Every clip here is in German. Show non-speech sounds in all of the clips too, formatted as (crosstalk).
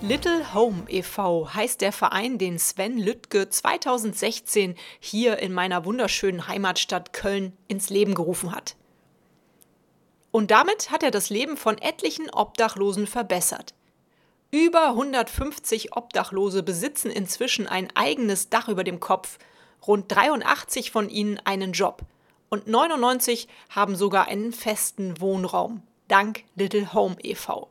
Little Home e.V. heißt der Verein, den Sven Lüttke 2016 hier in meiner wunderschönen Heimatstadt Köln ins Leben gerufen hat. Und damit hat er das Leben von etlichen Obdachlosen verbessert. Über 150 Obdachlose besitzen inzwischen ein eigenes Dach über dem Kopf, rund 83 von ihnen einen Job und 99 haben sogar einen festen Wohnraum, dank Little Home e.V.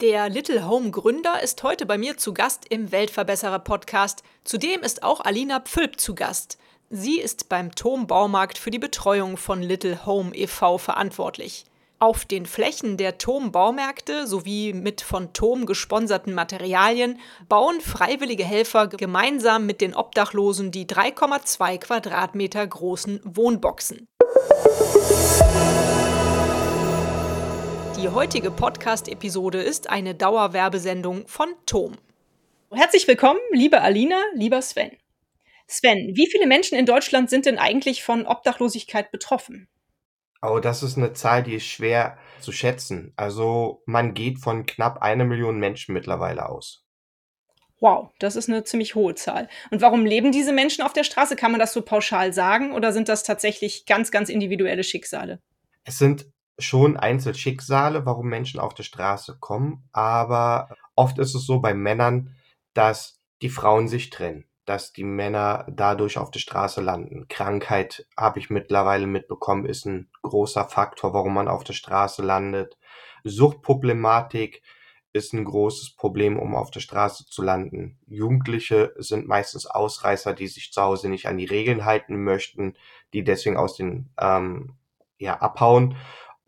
Der Little Home Gründer ist heute bei mir zu Gast im Weltverbesserer Podcast. Zudem ist auch Alina Pfülp zu Gast. Sie ist beim Tom Baumarkt für die Betreuung von Little Home e.V. verantwortlich. Auf den Flächen der Tom Baumärkte sowie mit von Tom gesponserten Materialien bauen freiwillige Helfer gemeinsam mit den Obdachlosen die 3,2 Quadratmeter großen Wohnboxen. Die heutige Podcast-Episode ist eine Dauerwerbesendung von Tom. Herzlich willkommen, liebe Alina, lieber Sven. Sven, wie viele Menschen in Deutschland sind denn eigentlich von Obdachlosigkeit betroffen? Oh, das ist eine Zahl, die ist schwer zu schätzen. Also man geht von knapp eine Million Menschen mittlerweile aus. Wow, das ist eine ziemlich hohe Zahl. Und warum leben diese Menschen auf der Straße? Kann man das so pauschal sagen oder sind das tatsächlich ganz, ganz individuelle Schicksale? Es sind schon Einzelschicksale, warum Menschen auf der Straße kommen, aber oft ist es so bei Männern, dass die Frauen sich trennen, dass die Männer dadurch auf der Straße landen. Krankheit habe ich mittlerweile mitbekommen, ist ein großer Faktor, warum man auf der Straße landet. Suchtproblematik ist ein großes Problem, um auf der Straße zu landen. Jugendliche sind meistens Ausreißer, die sich zu Hause nicht an die Regeln halten möchten, die deswegen aus den ähm, ja abhauen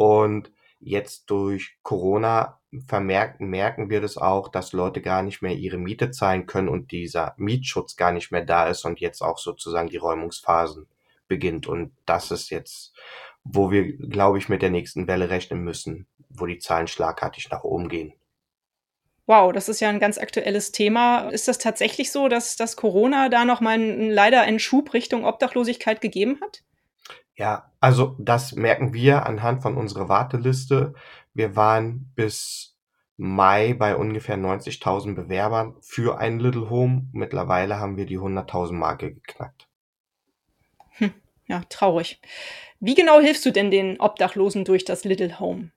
und jetzt durch Corona vermerken, merken wir das auch, dass Leute gar nicht mehr ihre Miete zahlen können und dieser Mietschutz gar nicht mehr da ist und jetzt auch sozusagen die Räumungsphasen beginnt. Und das ist jetzt, wo wir, glaube ich, mit der nächsten Welle rechnen müssen, wo die Zahlen schlagartig nach oben gehen. Wow, das ist ja ein ganz aktuelles Thema. Ist das tatsächlich so, dass, dass Corona da nochmal leider einen Schub Richtung Obdachlosigkeit gegeben hat? Ja, also das merken wir anhand von unserer Warteliste. Wir waren bis Mai bei ungefähr 90.000 Bewerbern für ein Little Home. Mittlerweile haben wir die 100.000 Marke geknackt. Hm, ja, traurig. Wie genau hilfst du denn den Obdachlosen durch das Little Home?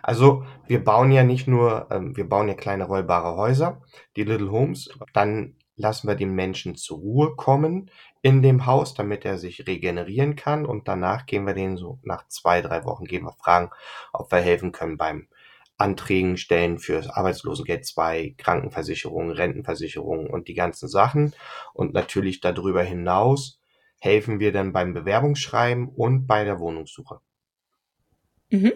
Also wir bauen ja nicht nur, ähm, wir bauen ja kleine rollbare Häuser, die Little Homes. Dann lassen wir den Menschen zur Ruhe kommen in dem Haus, damit er sich regenerieren kann. Und danach gehen wir den so nach zwei, drei Wochen gehen wir fragen, ob wir helfen können beim Anträgen stellen für Arbeitslosengeld 2, Krankenversicherung, Rentenversicherung und die ganzen Sachen. Und natürlich darüber hinaus helfen wir dann beim Bewerbungsschreiben und bei der Wohnungssuche. Mhm.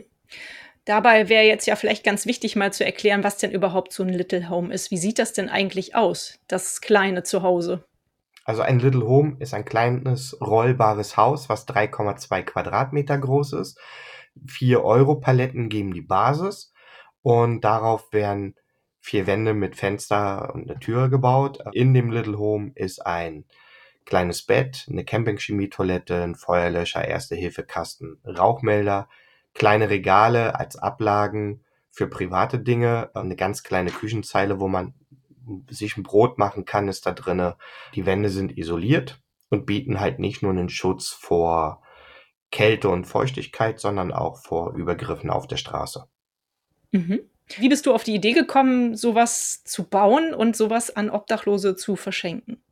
Dabei wäre jetzt ja vielleicht ganz wichtig, mal zu erklären, was denn überhaupt so ein Little Home ist. Wie sieht das denn eigentlich aus, das kleine Zuhause? Also ein Little Home ist ein kleines rollbares Haus, was 3,2 Quadratmeter groß ist. 4 Euro Paletten geben die Basis und darauf werden vier Wände mit Fenster und eine Tür gebaut. In dem Little Home ist ein kleines Bett, eine Campingchemie-Toilette, ein Feuerlöscher, Erste-Hilfe-Kasten, Rauchmelder, kleine Regale als Ablagen für private Dinge, eine ganz kleine Küchenzeile, wo man sich ein Brot machen kann, ist da drinne. Die Wände sind isoliert und bieten halt nicht nur einen Schutz vor Kälte und Feuchtigkeit, sondern auch vor Übergriffen auf der Straße. Mhm. Wie bist du auf die Idee gekommen, sowas zu bauen und sowas an Obdachlose zu verschenken?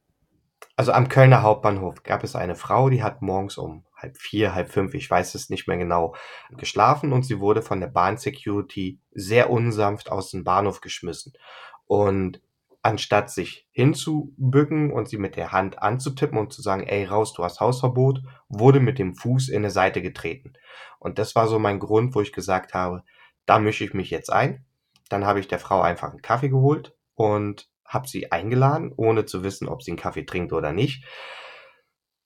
Also am Kölner Hauptbahnhof gab es eine Frau, die hat morgens um halb vier, halb fünf, ich weiß es nicht mehr genau, geschlafen und sie wurde von der Bahn-Security sehr unsanft aus dem Bahnhof geschmissen. Und anstatt sich hinzubücken und sie mit der Hand anzutippen und zu sagen, ey, raus, du hast Hausverbot, wurde mit dem Fuß in eine Seite getreten. Und das war so mein Grund, wo ich gesagt habe, da mische ich mich jetzt ein. Dann habe ich der Frau einfach einen Kaffee geholt und habe sie eingeladen, ohne zu wissen, ob sie einen Kaffee trinkt oder nicht.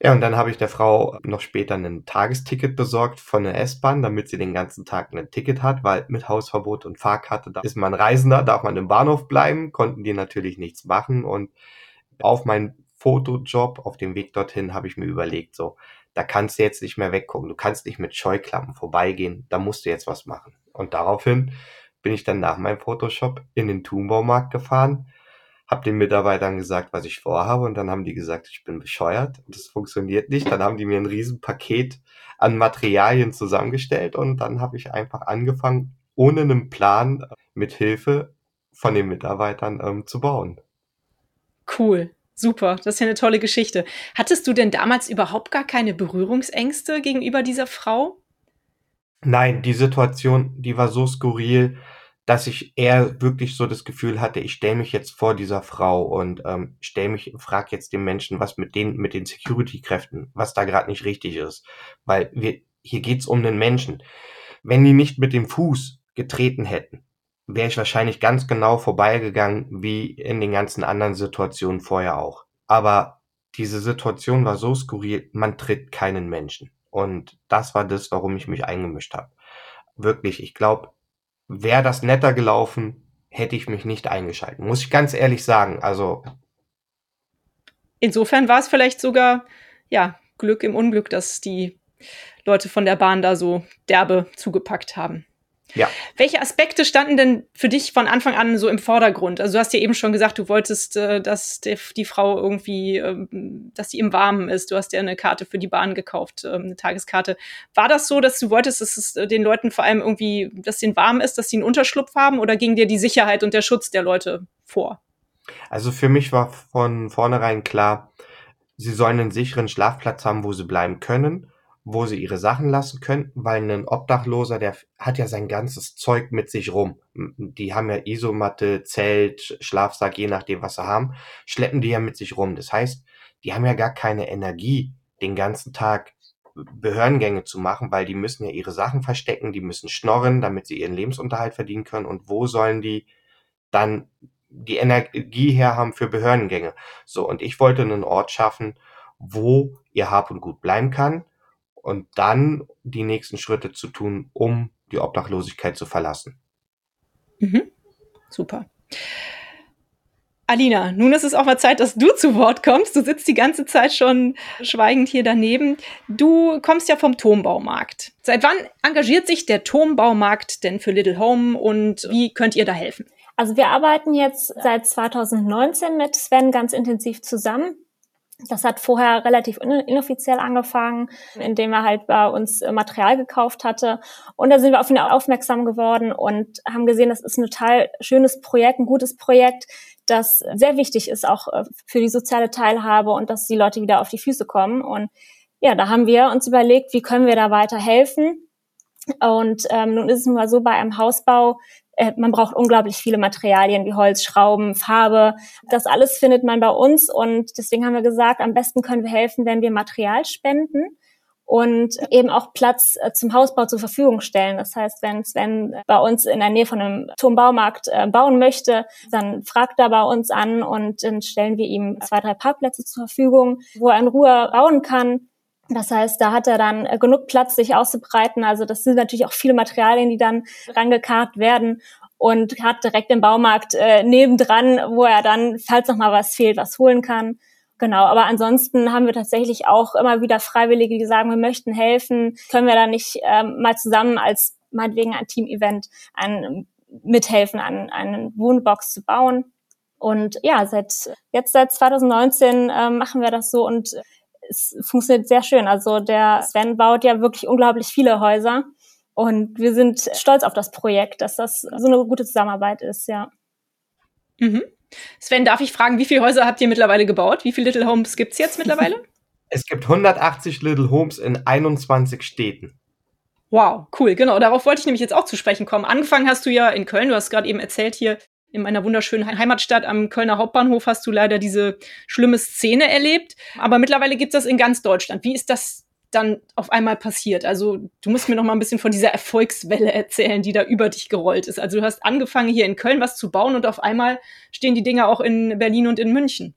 Ja, und dann habe ich der Frau noch später ein Tagesticket besorgt von der S-Bahn, damit sie den ganzen Tag ein Ticket hat, weil mit Hausverbot und Fahrkarte, da ist man Reisender, darf man im Bahnhof bleiben, konnten die natürlich nichts machen und auf meinen Fotojob, auf dem Weg dorthin, habe ich mir überlegt, so, da kannst du jetzt nicht mehr weggucken, du kannst nicht mit Scheuklappen vorbeigehen, da musst du jetzt was machen. Und daraufhin bin ich dann nach meinem Photoshop in den Thunbaumarkt gefahren, habe den Mitarbeitern gesagt, was ich vorhabe und dann haben die gesagt, ich bin bescheuert, das funktioniert nicht. Dann haben die mir ein Riesenpaket an Materialien zusammengestellt und dann habe ich einfach angefangen, ohne einen Plan mit Hilfe von den Mitarbeitern ähm, zu bauen. Cool. Super, das ist ja eine tolle Geschichte. Hattest du denn damals überhaupt gar keine Berührungsängste gegenüber dieser Frau? Nein, die Situation, die war so skurril dass ich eher wirklich so das Gefühl hatte, ich stelle mich jetzt vor dieser Frau und ähm, stelle mich, frag jetzt den Menschen, was mit den mit den Security-Kräften, was da gerade nicht richtig ist, weil wir hier geht's um den Menschen. Wenn die nicht mit dem Fuß getreten hätten, wäre ich wahrscheinlich ganz genau vorbeigegangen, wie in den ganzen anderen Situationen vorher auch. Aber diese Situation war so skurril, man tritt keinen Menschen. Und das war das, warum ich mich eingemischt habe. Wirklich, ich glaube, wäre das netter gelaufen, hätte ich mich nicht eingeschalten. Muss ich ganz ehrlich sagen. Also. Insofern war es vielleicht sogar, ja, Glück im Unglück, dass die Leute von der Bahn da so derbe zugepackt haben. Ja. Welche Aspekte standen denn für dich von Anfang an so im Vordergrund? Also du hast ja eben schon gesagt, du wolltest, äh, dass die, Frau irgendwie, äh, dass sie im Warmen ist. Du hast ja eine Karte für die Bahn gekauft, äh, eine Tageskarte. War das so, dass du wolltest, dass es äh, den Leuten vor allem irgendwie, dass ihnen warm ist, dass sie einen Unterschlupf haben oder ging dir die Sicherheit und der Schutz der Leute vor? Also für mich war von vornherein klar, sie sollen einen sicheren Schlafplatz haben, wo sie bleiben können wo sie ihre Sachen lassen können, weil ein Obdachloser, der hat ja sein ganzes Zeug mit sich rum. Die haben ja Isomatte, Zelt, Schlafsack, je nachdem, was sie haben, schleppen die ja mit sich rum. Das heißt, die haben ja gar keine Energie, den ganzen Tag Behördengänge zu machen, weil die müssen ja ihre Sachen verstecken, die müssen schnorren, damit sie ihren Lebensunterhalt verdienen können. Und wo sollen die dann die Energie her haben für Behördengänge? So, und ich wollte einen Ort schaffen, wo ihr Hab und Gut bleiben kann, und dann die nächsten Schritte zu tun, um die Obdachlosigkeit zu verlassen. Mhm. Super. Alina, nun ist es auch mal Zeit, dass du zu Wort kommst. Du sitzt die ganze Zeit schon schweigend hier daneben. Du kommst ja vom Turmbaumarkt. Seit wann engagiert sich der Turmbaumarkt denn für Little Home und wie könnt ihr da helfen? Also wir arbeiten jetzt seit 2019 mit Sven ganz intensiv zusammen. Das hat vorher relativ inoffiziell angefangen, indem er halt bei uns äh, Material gekauft hatte. Und da sind wir auf ihn aufmerksam geworden und haben gesehen, das ist ein total schönes Projekt, ein gutes Projekt, das sehr wichtig ist auch äh, für die soziale Teilhabe und dass die Leute wieder auf die Füße kommen. Und ja, da haben wir uns überlegt, wie können wir da weiter helfen. Und ähm, nun ist es mal so, bei einem Hausbau man braucht unglaublich viele Materialien wie Holz, Schrauben, Farbe. Das alles findet man bei uns und deswegen haben wir gesagt, am besten können wir helfen, wenn wir Material spenden und eben auch Platz äh, zum Hausbau zur Verfügung stellen. Das heißt, wenn Sven bei uns in der Nähe von einem Turmbaumarkt äh, bauen möchte, dann fragt er bei uns an und dann stellen wir ihm zwei, drei Parkplätze zur Verfügung, wo er in Ruhe bauen kann. Das heißt, da hat er dann äh, genug Platz, sich auszubreiten. Also das sind natürlich auch viele Materialien, die dann rangekarrt werden und hat direkt im Baumarkt äh, nebendran, wo er dann, falls noch mal was fehlt, was holen kann. Genau, aber ansonsten haben wir tatsächlich auch immer wieder Freiwillige, die sagen, wir möchten helfen. Können wir da nicht ähm, mal zusammen als meinetwegen ein Team-Event ein, mithelfen, an eine Wohnbox zu bauen? Und ja, seit jetzt seit 2019 äh, machen wir das so und es funktioniert sehr schön. Also der Sven baut ja wirklich unglaublich viele Häuser. Und wir sind stolz auf das Projekt, dass das so eine gute Zusammenarbeit ist, ja. Mhm. Sven, darf ich fragen, wie viele Häuser habt ihr mittlerweile gebaut? Wie viele Little Homes gibt es jetzt mittlerweile? (laughs) Es gibt 180 Little Homes in 21 Städten. Wow, cool, genau. Darauf wollte ich nämlich jetzt auch zu sprechen kommen. Angefangen hast du ja in Köln, du hast gerade eben erzählt hier, in meiner wunderschönen Heimatstadt am Kölner Hauptbahnhof hast du leider diese schlimme Szene erlebt. Aber mittlerweile gibt es das in ganz Deutschland. Wie ist das dann auf einmal passiert? Also du musst mir noch mal ein bisschen von dieser Erfolgswelle erzählen, die da über dich gerollt ist. Also du hast angefangen hier in Köln was zu bauen und auf einmal stehen die Dinger auch in Berlin und in München.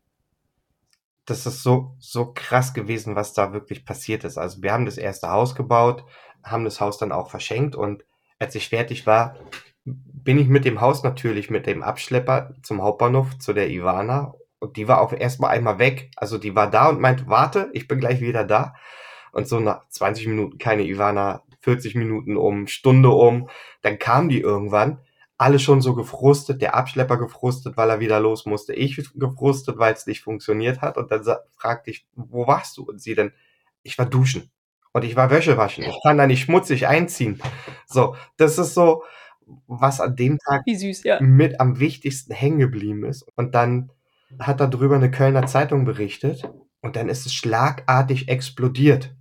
Das ist so so krass gewesen, was da wirklich passiert ist. Also wir haben das erste Haus gebaut, haben das Haus dann auch verschenkt und als ich fertig war, bin ich mit dem Haus natürlich mit dem Abschlepper zum Hauptbahnhof zu der Ivana und die war auch erstmal einmal weg. Also die war da und meint, warte, ich bin gleich wieder da. Und so nach 20 Minuten keine Ivana, 40 Minuten um, Stunde um. Dann kam die irgendwann, alle schon so gefrustet, der Abschlepper gefrustet, weil er wieder los musste, ich gefrustet, weil es nicht funktioniert hat. Und dann fragte ich, wo warst du? Und sie dann, ich war duschen. Und ich war Wäsche waschen. Ich kann da nicht schmutzig einziehen. So, das ist so, was an dem Tag süß, ja. mit am wichtigsten hängen geblieben ist. Und dann hat darüber eine Kölner Zeitung berichtet und dann ist es schlagartig explodiert.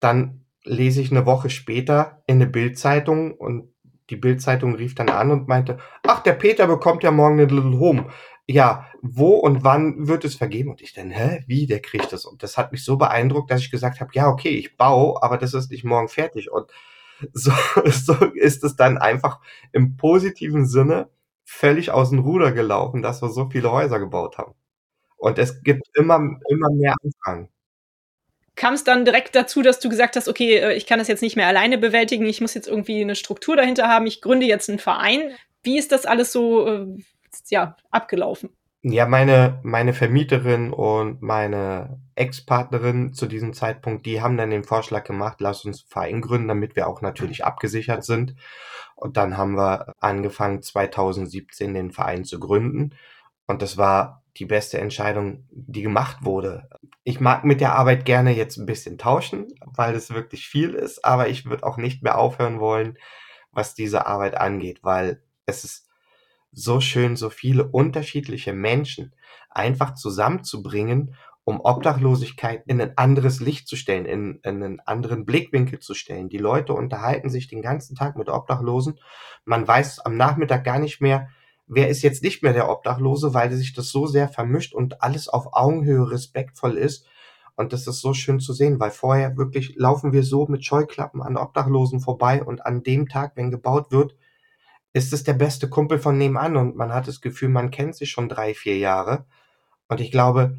Dann lese ich eine Woche später in eine Bildzeitung und die Bildzeitung rief dann an und meinte, ach, der Peter bekommt ja morgen eine Little Home. Ja, wo und wann wird es vergeben? Und ich dann, hä, wie, der kriegt das? Und das hat mich so beeindruckt, dass ich gesagt habe, ja, okay, ich baue, aber das ist nicht morgen fertig. Und so, (laughs) so ist es dann einfach im positiven Sinne völlig aus dem Ruder gelaufen, dass wir so viele Häuser gebaut haben. Und es gibt immer, immer mehr Anfragen. Kam es dann direkt dazu, dass du gesagt hast, okay, äh, ich kann das jetzt nicht mehr alleine bewältigen, ich muss jetzt irgendwie eine Struktur dahinter haben, ich gründe jetzt einen Verein. Wie ist das alles so äh, ja, abgelaufen? Ja, meine, meine Vermieterin und meine Ex-Partnerin zu diesem Zeitpunkt, die haben dann den Vorschlag gemacht, lass uns einen Verein gründen, damit wir auch natürlich abgesichert sind. Und dann haben wir angefangen, 2017 den Verein zu gründen. Und das war die beste Entscheidung, die gemacht wurde. Ich mag mit der Arbeit gerne jetzt ein bisschen tauschen, weil es wirklich viel ist, aber ich würde auch nicht mehr aufhören wollen, was diese Arbeit angeht, weil es ist so schön, so viele unterschiedliche Menschen einfach zusammenzubringen, um Obdachlosigkeit in ein anderes Licht zu stellen, in, in einen anderen Blickwinkel zu stellen. Die Leute unterhalten sich den ganzen Tag mit Obdachlosen. Man weiß am Nachmittag gar nicht mehr, wer ist jetzt nicht mehr der Obdachlose, weil sich das so sehr vermischt und alles auf Augenhöhe respektvoll ist. Und das ist so schön zu sehen, weil vorher wirklich laufen wir so mit Scheuklappen an Obdachlosen vorbei und an dem Tag, wenn gebaut wird, ist es der beste Kumpel von nebenan und man hat das Gefühl, man kennt sich schon drei, vier Jahre. Und ich glaube,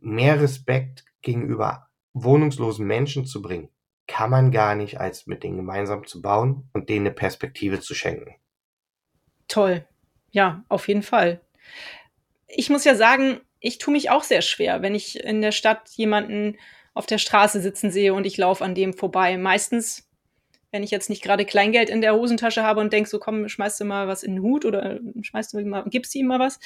mehr Respekt gegenüber wohnungslosen Menschen zu bringen, kann man gar nicht, als mit denen gemeinsam zu bauen und denen eine Perspektive zu schenken. Toll. Ja, auf jeden Fall. Ich muss ja sagen, ich tue mich auch sehr schwer, wenn ich in der Stadt jemanden auf der Straße sitzen sehe und ich laufe an dem vorbei. Meistens wenn ich jetzt nicht gerade Kleingeld in der Hosentasche habe und denk so, komm, schmeißt du mal was in den Hut oder schmeißt du mal, gibst ihm mal was,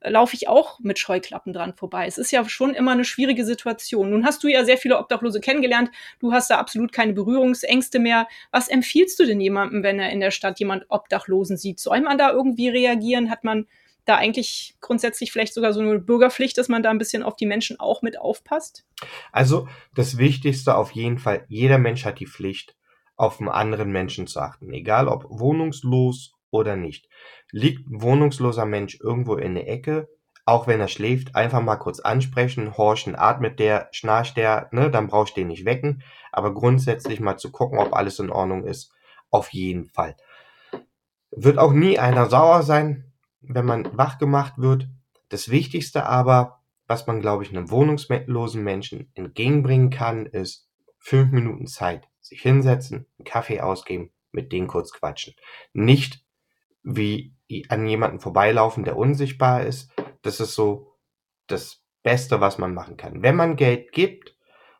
äh, laufe ich auch mit Scheuklappen dran vorbei. Es ist ja schon immer eine schwierige Situation. Nun hast du ja sehr viele Obdachlose kennengelernt. Du hast da absolut keine Berührungsängste mehr. Was empfiehlst du denn jemandem, wenn er in der Stadt jemand Obdachlosen sieht? Soll man da irgendwie reagieren? Hat man da eigentlich grundsätzlich vielleicht sogar so eine Bürgerpflicht, dass man da ein bisschen auf die Menschen auch mit aufpasst? Also das Wichtigste auf jeden Fall, jeder Mensch hat die Pflicht, auf einen anderen Menschen zu achten, egal ob wohnungslos oder nicht. Liegt ein wohnungsloser Mensch irgendwo in der Ecke, auch wenn er schläft, einfach mal kurz ansprechen, horchen, atmet der, schnarcht der, ne, dann brauchst du den nicht wecken, aber grundsätzlich mal zu gucken, ob alles in Ordnung ist, auf jeden Fall. Wird auch nie einer sauer sein, wenn man wach gemacht wird. Das Wichtigste aber, was man, glaube ich, einem wohnungslosen Menschen entgegenbringen kann, ist fünf Minuten Zeit sich hinsetzen, einen Kaffee ausgeben, mit denen kurz quatschen. Nicht wie an jemanden vorbeilaufen, der unsichtbar ist. Das ist so das Beste, was man machen kann. Wenn man Geld gibt,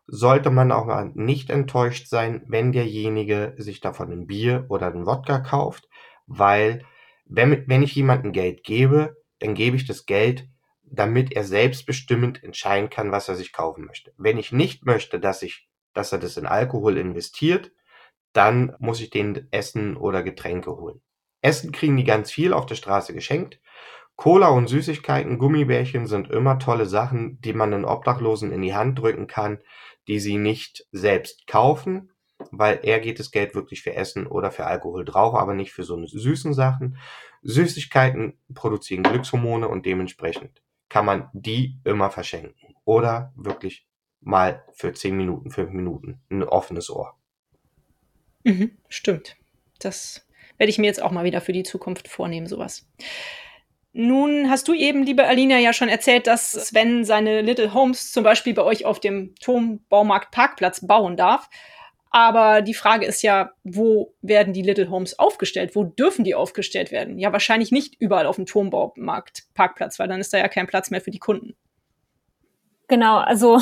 sollte man auch mal nicht enttäuscht sein, wenn derjenige sich davon ein Bier oder ein Wodka kauft, weil wenn, wenn ich jemandem Geld gebe, dann gebe ich das Geld, damit er selbstbestimmend entscheiden kann, was er sich kaufen möchte. Wenn ich nicht möchte, dass ich dass er das in Alkohol investiert, dann muss ich den Essen oder Getränke holen. Essen kriegen die ganz viel auf der Straße geschenkt. Cola und Süßigkeiten, Gummibärchen sind immer tolle Sachen, die man den Obdachlosen in die Hand drücken kann, die sie nicht selbst kaufen, weil er geht das Geld wirklich für Essen oder für Alkohol drauf, aber nicht für so eine süßen Sachen. Süßigkeiten produzieren Glückshormone und dementsprechend kann man die immer verschenken oder wirklich mal für zehn Minuten, fünf Minuten ein offenes Ohr. Mhm, stimmt. Das werde ich mir jetzt auch mal wieder für die Zukunft vornehmen, sowas. Nun hast du eben, liebe Alina, ja schon erzählt, dass Sven seine Little Homes zum Beispiel bei euch auf dem Turmbaumarkt Parkplatz bauen darf. Aber die Frage ist ja, wo werden die Little Homes aufgestellt? Wo dürfen die aufgestellt werden? Ja, wahrscheinlich nicht überall auf dem Turmbaumarkt Parkplatz, weil dann ist da ja kein Platz mehr für die Kunden. Genau, also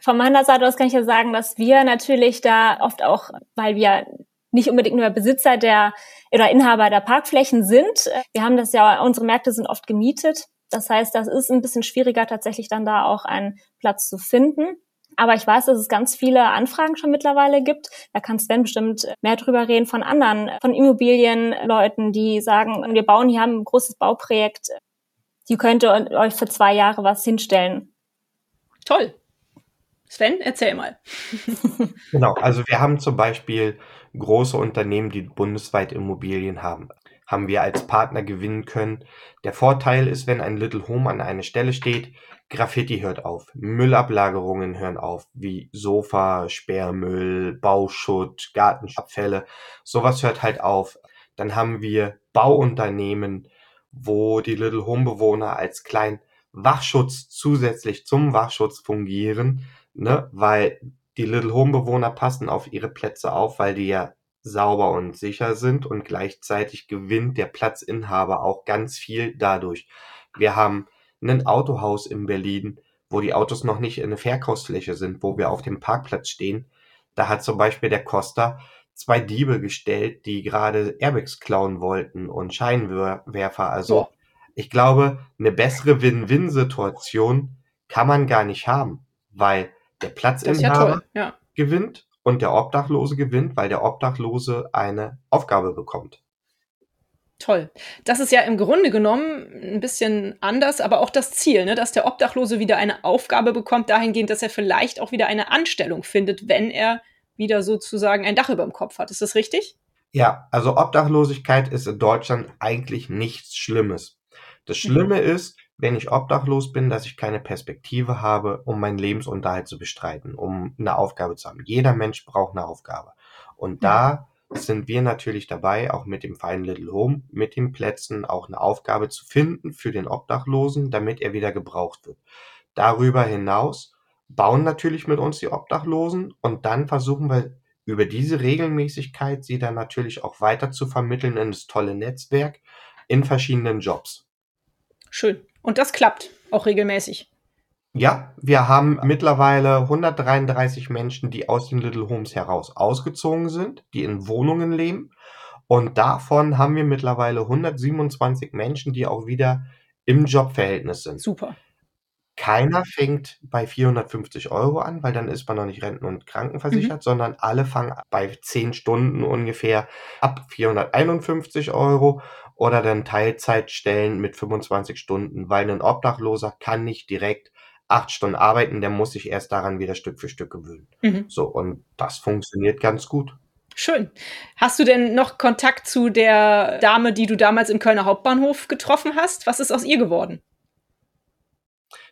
von meiner Seite aus kann ich ja sagen, dass wir natürlich da oft auch, weil wir nicht unbedingt nur Besitzer der oder Inhaber der Parkflächen sind. Wir haben das ja, unsere Märkte sind oft gemietet. Das heißt, das ist ein bisschen schwieriger, tatsächlich dann da auch einen Platz zu finden. Aber ich weiß, dass es ganz viele Anfragen schon mittlerweile gibt. Da kann Sven bestimmt mehr drüber reden von anderen, von Immobilienleuten, die sagen, wir bauen hier ein großes Bauprojekt. Die könnte euch für zwei Jahre was hinstellen. Toll. Sven, erzähl mal. (laughs) genau, also wir haben zum Beispiel große Unternehmen, die bundesweit Immobilien haben, haben wir als Partner gewinnen können. Der Vorteil ist, wenn ein Little Home an einer Stelle steht, Graffiti hört auf, Müllablagerungen hören auf, wie Sofa, Sperrmüll, Bauschutt, Gartenabfälle, sowas hört halt auf. Dann haben wir Bauunternehmen, wo die Little Home Bewohner als kleinen Wachschutz zusätzlich zum Wachschutz fungieren, ne, weil die Little Home Bewohner passen auf ihre Plätze auf, weil die ja sauber und sicher sind und gleichzeitig gewinnt der Platzinhaber auch ganz viel dadurch. Wir haben ein Autohaus in Berlin, wo die Autos noch nicht in eine Verkaufsfläche sind, wo wir auf dem Parkplatz stehen. Da hat zum Beispiel der Costa zwei Diebe gestellt, die gerade Airbags klauen wollten und Scheinwerfer. Also oh. ich glaube, eine bessere Win-Win-Situation kann man gar nicht haben, weil der Platzinhaber ja ja. gewinnt und der Obdachlose gewinnt, weil der Obdachlose eine Aufgabe bekommt. Toll. Das ist ja im Grunde genommen ein bisschen anders, aber auch das Ziel, ne? dass der Obdachlose wieder eine Aufgabe bekommt, dahingehend, dass er vielleicht auch wieder eine Anstellung findet, wenn er wieder sozusagen ein Dach über dem Kopf hat. Ist das richtig? Ja, also Obdachlosigkeit ist in Deutschland eigentlich nichts Schlimmes. Das Schlimme mhm. ist, wenn ich obdachlos bin, dass ich keine Perspektive habe, um meinen Lebensunterhalt zu bestreiten, um eine Aufgabe zu haben. Jeder Mensch braucht eine Aufgabe. Und da sind wir natürlich dabei, auch mit dem Verein Little Home, mit den Plätzen auch eine Aufgabe zu finden für den Obdachlosen, damit er wieder gebraucht wird. Darüber hinaus bauen natürlich mit uns die Obdachlosen und dann versuchen wir über diese Regelmäßigkeit sie dann natürlich auch weiter zu vermitteln in das tolle Netzwerk in verschiedenen Jobs. Schön. Und das klappt auch regelmäßig. Ja, wir haben mittlerweile 133 Menschen, die aus den Little Homes heraus ausgezogen sind, die in Wohnungen leben. Und davon haben wir mittlerweile 127 Menschen, die auch wieder im Jobverhältnis sind. Super. Keiner fängt bei 450 Euro an, weil dann ist man noch nicht renten- und krankenversichert, mhm. sondern alle fangen bei 10 Stunden ungefähr ab 451 Euro oder dann Teilzeitstellen mit 25 Stunden, weil ein Obdachloser kann nicht direkt acht Stunden arbeiten, der muss sich erst daran wieder Stück für Stück gewöhnen. Mhm. So, und das funktioniert ganz gut. Schön. Hast du denn noch Kontakt zu der Dame, die du damals im Kölner Hauptbahnhof getroffen hast? Was ist aus ihr geworden?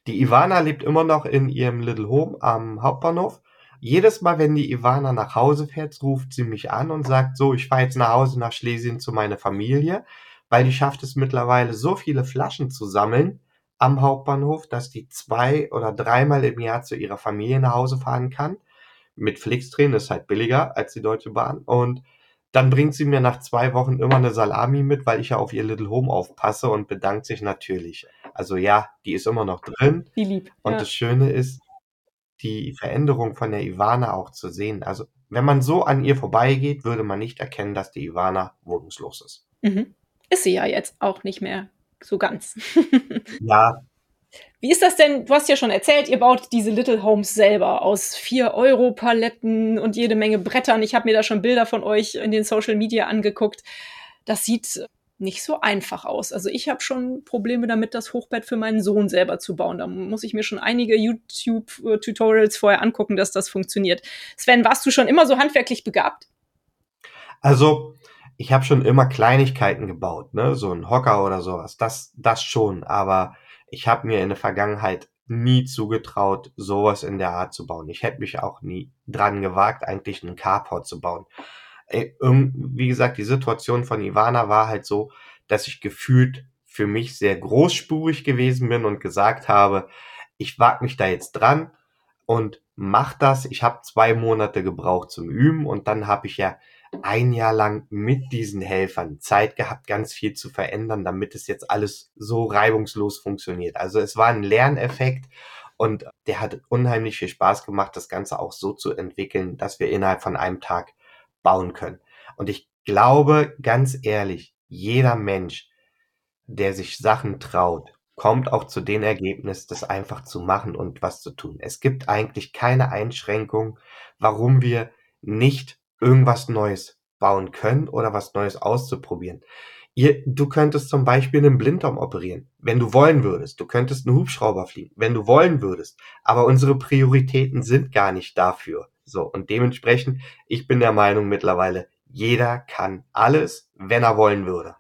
Die Ivana lebt immer noch in ihrem Little Home am Hauptbahnhof. Jedes Mal, wenn die Ivana nach Hause fährt, ruft sie mich an und sagt so, ich fahre jetzt nach Hause nach Schlesien zu meiner Familie weil die schafft es mittlerweile so viele Flaschen zu sammeln am Hauptbahnhof, dass die zwei oder dreimal im Jahr zu ihrer Familie nach Hause fahren kann. Mit Flixtrain ist halt billiger als die Deutsche Bahn und dann bringt sie mir nach zwei Wochen immer eine Salami mit, weil ich ja auf ihr Little Home aufpasse und bedankt sich natürlich. Also ja, die ist immer noch drin. Wie lieb. Und ja. das Schöne ist, die Veränderung von der Ivana auch zu sehen. Also wenn man so an ihr vorbeigeht, würde man nicht erkennen, dass die Ivana wohnungslos ist. Mhm. Ist sie ja jetzt auch nicht mehr so ganz. (laughs) ja. Wie ist das denn? Du hast ja schon erzählt, ihr baut diese Little Homes selber aus 4-Euro-Paletten und jede Menge Brettern. Ich habe mir da schon Bilder von euch in den Social Media angeguckt. Das sieht nicht so einfach aus. Also ich habe schon Probleme damit, das Hochbett für meinen Sohn selber zu bauen. Da muss ich mir schon einige YouTube-Tutorials vorher angucken, dass das funktioniert. Sven, warst du schon immer so handwerklich begabt? Also ich habe schon immer Kleinigkeiten gebaut, ne, so ein Hocker oder sowas. Das, das schon. Aber ich habe mir in der Vergangenheit nie zugetraut, sowas in der Art zu bauen. Ich hätte mich auch nie dran gewagt, eigentlich einen Carport zu bauen. Wie gesagt, die Situation von Ivana war halt so, dass ich gefühlt für mich sehr großspurig gewesen bin und gesagt habe, ich wag mich da jetzt dran und mach das. Ich habe zwei Monate gebraucht zum Üben und dann habe ich ja ein Jahr lang mit diesen Helfern Zeit gehabt, ganz viel zu verändern, damit es jetzt alles so reibungslos funktioniert. Also es war ein Lerneffekt und der hat unheimlich viel Spaß gemacht, das Ganze auch so zu entwickeln, dass wir innerhalb von einem Tag bauen können. Und ich glaube, ganz ehrlich, jeder Mensch, der sich Sachen traut, kommt auch zu dem Ergebnis, das einfach zu machen und was zu tun. Es gibt eigentlich keine Einschränkung, warum wir nicht irgendwas Neues bauen können oder was Neues auszuprobieren. Ihr, du könntest zum Beispiel einen Blinddarm operieren, wenn du wollen würdest. Du könntest einen Hubschrauber fliegen, wenn du wollen würdest. Aber unsere Prioritäten sind gar nicht dafür. So. Und dementsprechend, ich bin der Meinung mittlerweile, jeder kann alles, wenn er wollen würde.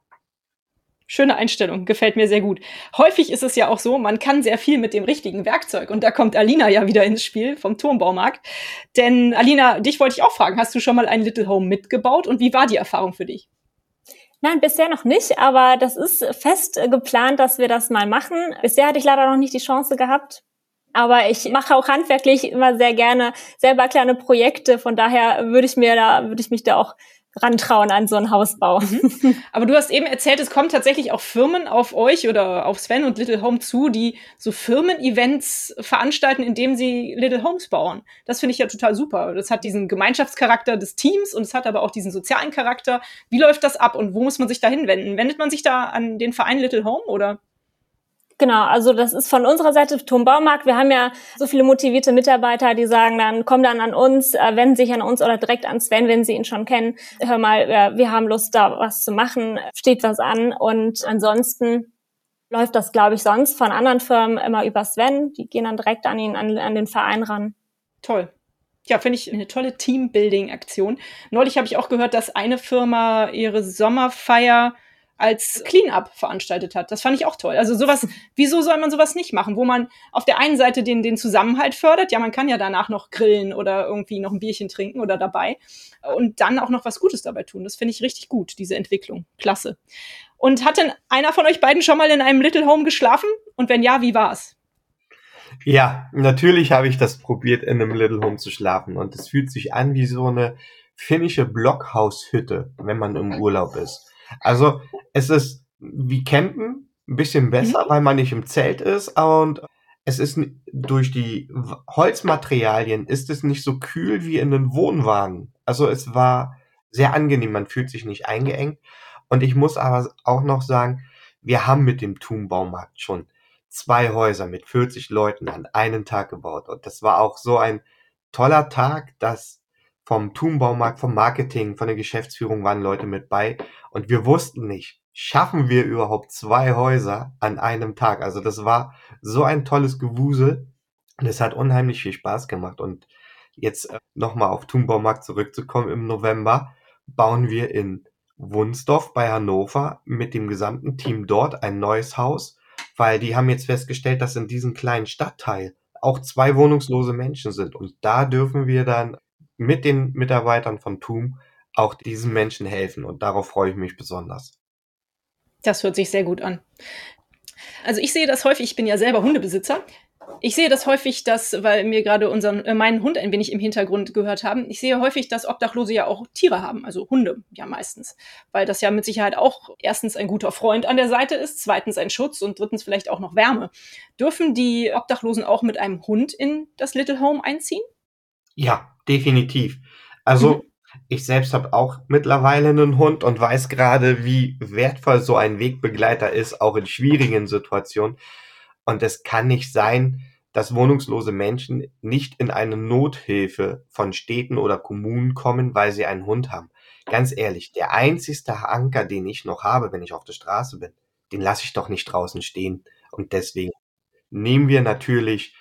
Schöne Einstellung, gefällt mir sehr gut. Häufig ist es ja auch so, man kann sehr viel mit dem richtigen Werkzeug. Und da kommt Alina ja wieder ins Spiel vom Turmbaumarkt. Denn Alina, dich wollte ich auch fragen, hast du schon mal ein Little Home mitgebaut und wie war die Erfahrung für dich? Nein, bisher noch nicht, aber das ist fest geplant, dass wir das mal machen. Bisher hatte ich leider noch nicht die Chance gehabt. Aber ich mache auch handwerklich immer sehr gerne selber kleine Projekte. Von daher würde ich mir da, würde ich mich da auch rantrauen an so einen Hausbau. Mhm. (laughs) Aber du hast eben erzählt, es kommen tatsächlich auch Firmen auf euch oder auf Sven und Little Home zu, die so Firmen-Events veranstalten, indem sie Little Homes bauen. Das finde ich ja total super. Das hat diesen Gemeinschaftscharakter des Teams und es hat aber auch diesen sozialen Charakter. Wie läuft das ab und wo muss man sich da hinwenden? Wendet man sich da an den Verein Little Home oder? Genau, also das ist von unserer Seite Tom Baumarkt. Wir haben ja so viele motivierte Mitarbeiter, die sagen dann, komm dann an uns, äh, wenden sich an uns oder direkt an Sven, wenn sie ihn schon kennen. Hör mal, wir haben Lust, da was zu machen, steht was an. Und ansonsten läuft das, glaube ich, sonst von anderen Firmen immer über Sven. Die gehen dann direkt an ihn, an, an den Verein ran. Toll. Ja, finde ich eine tolle Teambuilding-Aktion. Neulich habe ich auch gehört, dass eine Firma ihre Sommerfeier als Clean-up veranstaltet hat. Das fand ich auch toll. Also sowas, (laughs) wieso soll man sowas nicht machen, wo man auf der einen Seite den, den Zusammenhalt fördert, ja, man kann ja danach noch grillen oder irgendwie noch ein Bierchen trinken oder dabei und dann auch noch was Gutes dabei tun. Das finde ich richtig gut, diese Entwicklung. Klasse. Und hat denn einer von euch beiden schon mal in einem Little Home geschlafen? Und wenn ja, wie war's? Ja, natürlich habe ich das probiert, in einem Little Home zu schlafen. Und es fühlt sich an wie so eine finnische Blockhaushütte, wenn man im Urlaub ist. Also es ist wie Campen, ein bisschen besser, mhm. weil man nicht im Zelt ist und es ist durch die Holzmaterialien ist es nicht so kühl wie in einem Wohnwagen. Also es war sehr angenehm, man fühlt sich nicht eingeengt. Und ich muss aber auch noch sagen, wir haben mit dem Thun-Baumarkt schon zwei Häuser mit 40 Leuten an einem Tag gebaut. Und das war auch so ein toller Tag, dass vom Thun-Baumarkt, vom Marketing, von der Geschäftsführung waren Leute mit bei. Und wir wussten nicht, schaffen wir überhaupt zwei Häuser an einem Tag? Also das war so ein tolles Gewusel und es hat unheimlich viel Spaß gemacht. Und jetzt äh, nochmal auf Thunbaumarkt zurückzukommen, im November bauen wir in Wunsdorf bei Hannover mit dem gesamten Team dort ein neues Haus, weil die haben jetzt festgestellt, dass in diesem kleinen Stadtteil auch zwei wohnungslose Menschen sind. Und da dürfen wir dann mit den Mitarbeitern von TUM auch diesen Menschen helfen. Und darauf freue ich mich besonders. Das hört sich sehr gut an. Also ich sehe das häufig, ich bin ja selber Hundebesitzer. Ich sehe das häufig, dass, weil mir gerade unseren, äh, meinen Hund ein wenig im Hintergrund gehört haben, ich sehe häufig, dass Obdachlose ja auch Tiere haben, also Hunde ja meistens. Weil das ja mit Sicherheit auch erstens ein guter Freund an der Seite ist, zweitens ein Schutz und drittens vielleicht auch noch Wärme. Dürfen die Obdachlosen auch mit einem Hund in das Little Home einziehen? Ja, definitiv. Also mhm. Ich selbst habe auch mittlerweile einen Hund und weiß gerade, wie wertvoll so ein Wegbegleiter ist, auch in schwierigen Situationen. Und es kann nicht sein, dass wohnungslose Menschen nicht in eine Nothilfe von Städten oder Kommunen kommen, weil sie einen Hund haben. Ganz ehrlich, der einzigste Anker, den ich noch habe, wenn ich auf der Straße bin, den lasse ich doch nicht draußen stehen. Und deswegen nehmen wir natürlich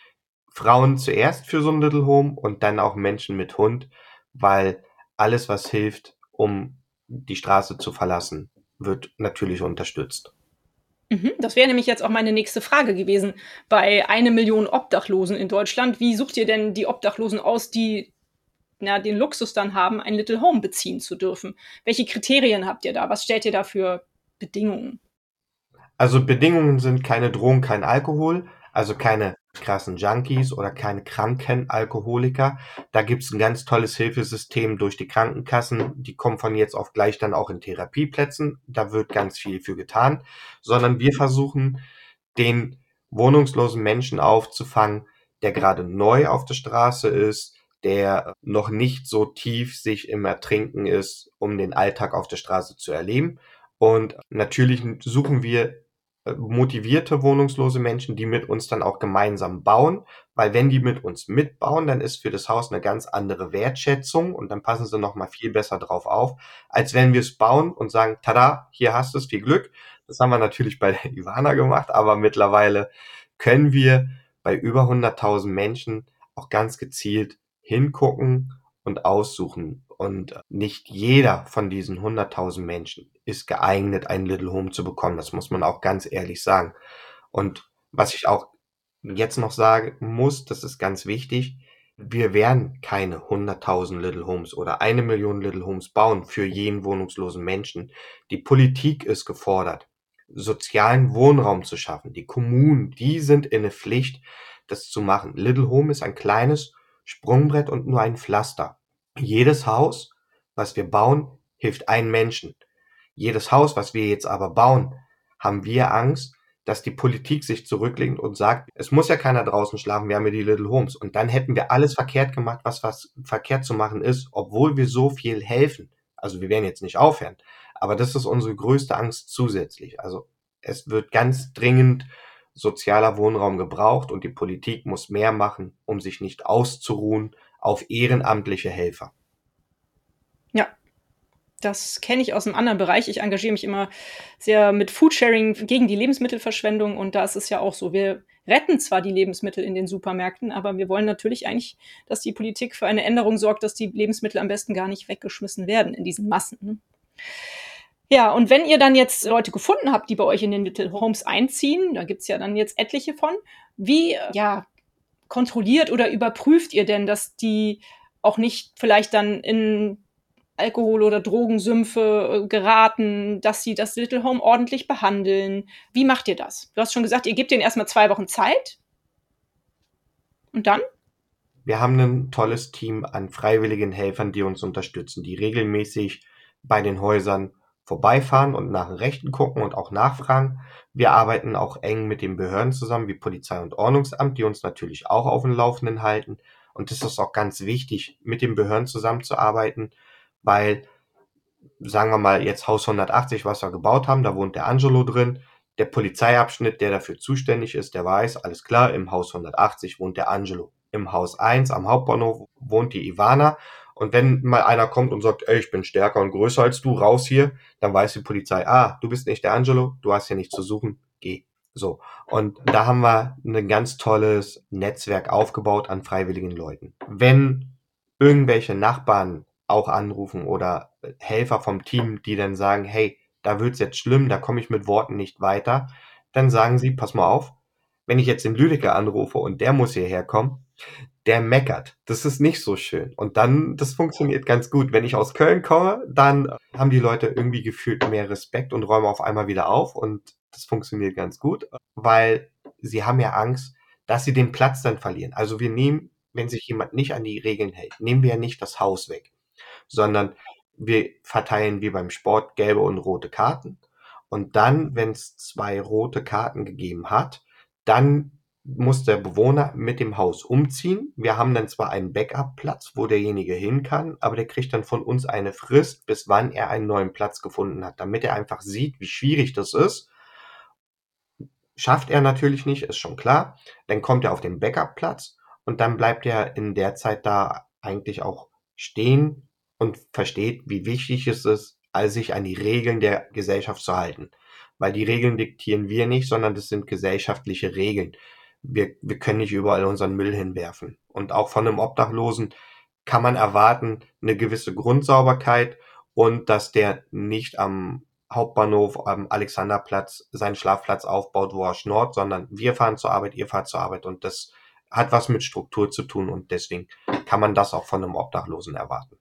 Frauen zuerst für so ein Little Home und dann auch Menschen mit Hund, weil alles, was hilft, um die Straße zu verlassen, wird natürlich unterstützt. Mhm, das wäre nämlich jetzt auch meine nächste Frage gewesen. Bei eine Million Obdachlosen in Deutschland, wie sucht ihr denn die Obdachlosen aus, die na, den Luxus dann haben, ein Little Home beziehen zu dürfen? Welche Kriterien habt ihr da? Was stellt ihr da für Bedingungen? Also Bedingungen sind keine Drogen, kein Alkohol, also keine krassen Junkies oder keine kranken Alkoholiker. Da gibt's ein ganz tolles Hilfesystem durch die Krankenkassen. Die kommen von jetzt auf gleich dann auch in Therapieplätzen. Da wird ganz viel für getan. Sondern wir versuchen, den wohnungslosen Menschen aufzufangen, der gerade neu auf der Straße ist, der noch nicht so tief sich im Ertrinken ist, um den Alltag auf der Straße zu erleben. Und natürlich suchen wir motivierte wohnungslose Menschen, die mit uns dann auch gemeinsam bauen, weil wenn die mit uns mitbauen, dann ist für das Haus eine ganz andere Wertschätzung und dann passen sie noch mal viel besser drauf auf, als wenn wir es bauen und sagen, tada, hier hast du es, viel Glück. Das haben wir natürlich bei der Ivana gemacht, aber mittlerweile können wir bei über 100.000 Menschen auch ganz gezielt hingucken und aussuchen. Und nicht jeder von diesen 100.000 Menschen ist geeignet, ein Little Home zu bekommen. Das muss man auch ganz ehrlich sagen. Und was ich auch jetzt noch sagen muss, das ist ganz wichtig, wir werden keine 100.000 Little Homes oder eine Million Little Homes bauen für jeden wohnungslosen Menschen. Die Politik ist gefordert, sozialen Wohnraum zu schaffen. Die Kommunen, die sind in der Pflicht, das zu machen. Little Home ist ein kleines Sprungbrett und nur ein Pflaster. Jedes Haus, was wir bauen, hilft einem Menschen. Jedes Haus, was wir jetzt aber bauen, haben wir Angst, dass die Politik sich zurücklehnt und sagt, es muss ja keiner draußen schlafen, wir haben ja die Little Homes. Und dann hätten wir alles verkehrt gemacht, was was verkehrt zu machen ist, obwohl wir so viel helfen. Also wir werden jetzt nicht aufhören. Aber das ist unsere größte Angst zusätzlich. Also es wird ganz dringend sozialer Wohnraum gebraucht und die Politik muss mehr machen, um sich nicht auszuruhen auf ehrenamtliche Helfer. Ja, das kenne ich aus einem anderen Bereich. Ich engagiere mich immer sehr mit Foodsharing gegen die Lebensmittelverschwendung und da ist es ja auch so. Wir retten zwar die Lebensmittel in den Supermärkten, aber wir wollen natürlich eigentlich, dass die Politik für eine Änderung sorgt, dass die Lebensmittel am besten gar nicht weggeschmissen werden in diesen Massen. Ne? Ja, und wenn ihr dann jetzt Leute gefunden habt, die bei euch in den Little Homes einziehen, da gibt's ja dann jetzt etliche von, wie ja, kontrolliert oder überprüft ihr denn, dass die auch nicht vielleicht dann in Alkohol- oder Drogensümpfe äh, geraten, dass sie das Little Home ordentlich behandeln. Wie macht ihr das? Du hast schon gesagt, ihr gebt denen erstmal zwei Wochen Zeit. Und dann? Wir haben ein tolles Team an freiwilligen Helfern, die uns unterstützen, die regelmäßig bei den Häusern vorbeifahren und nach Rechten gucken und auch nachfragen. Wir arbeiten auch eng mit den Behörden zusammen, wie Polizei und Ordnungsamt, die uns natürlich auch auf dem Laufenden halten. Und das ist auch ganz wichtig, mit den Behörden zusammenzuarbeiten, weil, sagen wir mal, jetzt Haus 180, was wir gebaut haben, da wohnt der Angelo drin. Der Polizeiabschnitt, der dafür zuständig ist, der weiß, alles klar, im Haus 180 wohnt der Angelo. Im Haus 1 am Hauptbahnhof wohnt die Ivana und wenn mal einer kommt und sagt, ey, ich bin stärker und größer als du, raus hier, dann weiß die Polizei, ah, du bist nicht der Angelo, du hast hier nichts zu suchen, geh. So. Und da haben wir ein ganz tolles Netzwerk aufgebaut an freiwilligen Leuten. Wenn irgendwelche Nachbarn auch anrufen oder Helfer vom Team, die dann sagen, hey, da wird's jetzt schlimm, da komme ich mit Worten nicht weiter, dann sagen sie, pass mal auf, wenn ich jetzt den Lüdecker anrufe und der muss hierher kommen, der meckert. Das ist nicht so schön. Und dann, das funktioniert ganz gut. Wenn ich aus Köln komme, dann haben die Leute irgendwie gefühlt mehr Respekt und räumen auf einmal wieder auf und das funktioniert ganz gut, weil sie haben ja Angst, dass sie den Platz dann verlieren. Also wir nehmen, wenn sich jemand nicht an die Regeln hält, nehmen wir ja nicht das Haus weg, sondern wir verteilen wie beim Sport gelbe und rote Karten. Und dann, wenn es zwei rote Karten gegeben hat, dann muss der Bewohner mit dem Haus umziehen. Wir haben dann zwar einen Backup-Platz, wo derjenige hin kann, aber der kriegt dann von uns eine Frist, bis wann er einen neuen Platz gefunden hat, damit er einfach sieht, wie schwierig das ist. Schafft er natürlich nicht, ist schon klar. Dann kommt er auf den Backup-Platz und dann bleibt er in der Zeit da eigentlich auch stehen und versteht, wie wichtig es ist, sich an die Regeln der Gesellschaft zu halten. Weil die Regeln diktieren wir nicht, sondern das sind gesellschaftliche Regeln wir, wir können nicht überall unseren Müll hinwerfen. Und auch von einem Obdachlosen kann man erwarten, eine gewisse Grundsauberkeit und dass der nicht am Hauptbahnhof am Alexanderplatz seinen Schlafplatz aufbaut, wo er schnort, sondern wir fahren zur Arbeit, ihr fahrt zur Arbeit und das hat was mit Struktur zu tun und deswegen kann man das auch von einem Obdachlosen erwarten.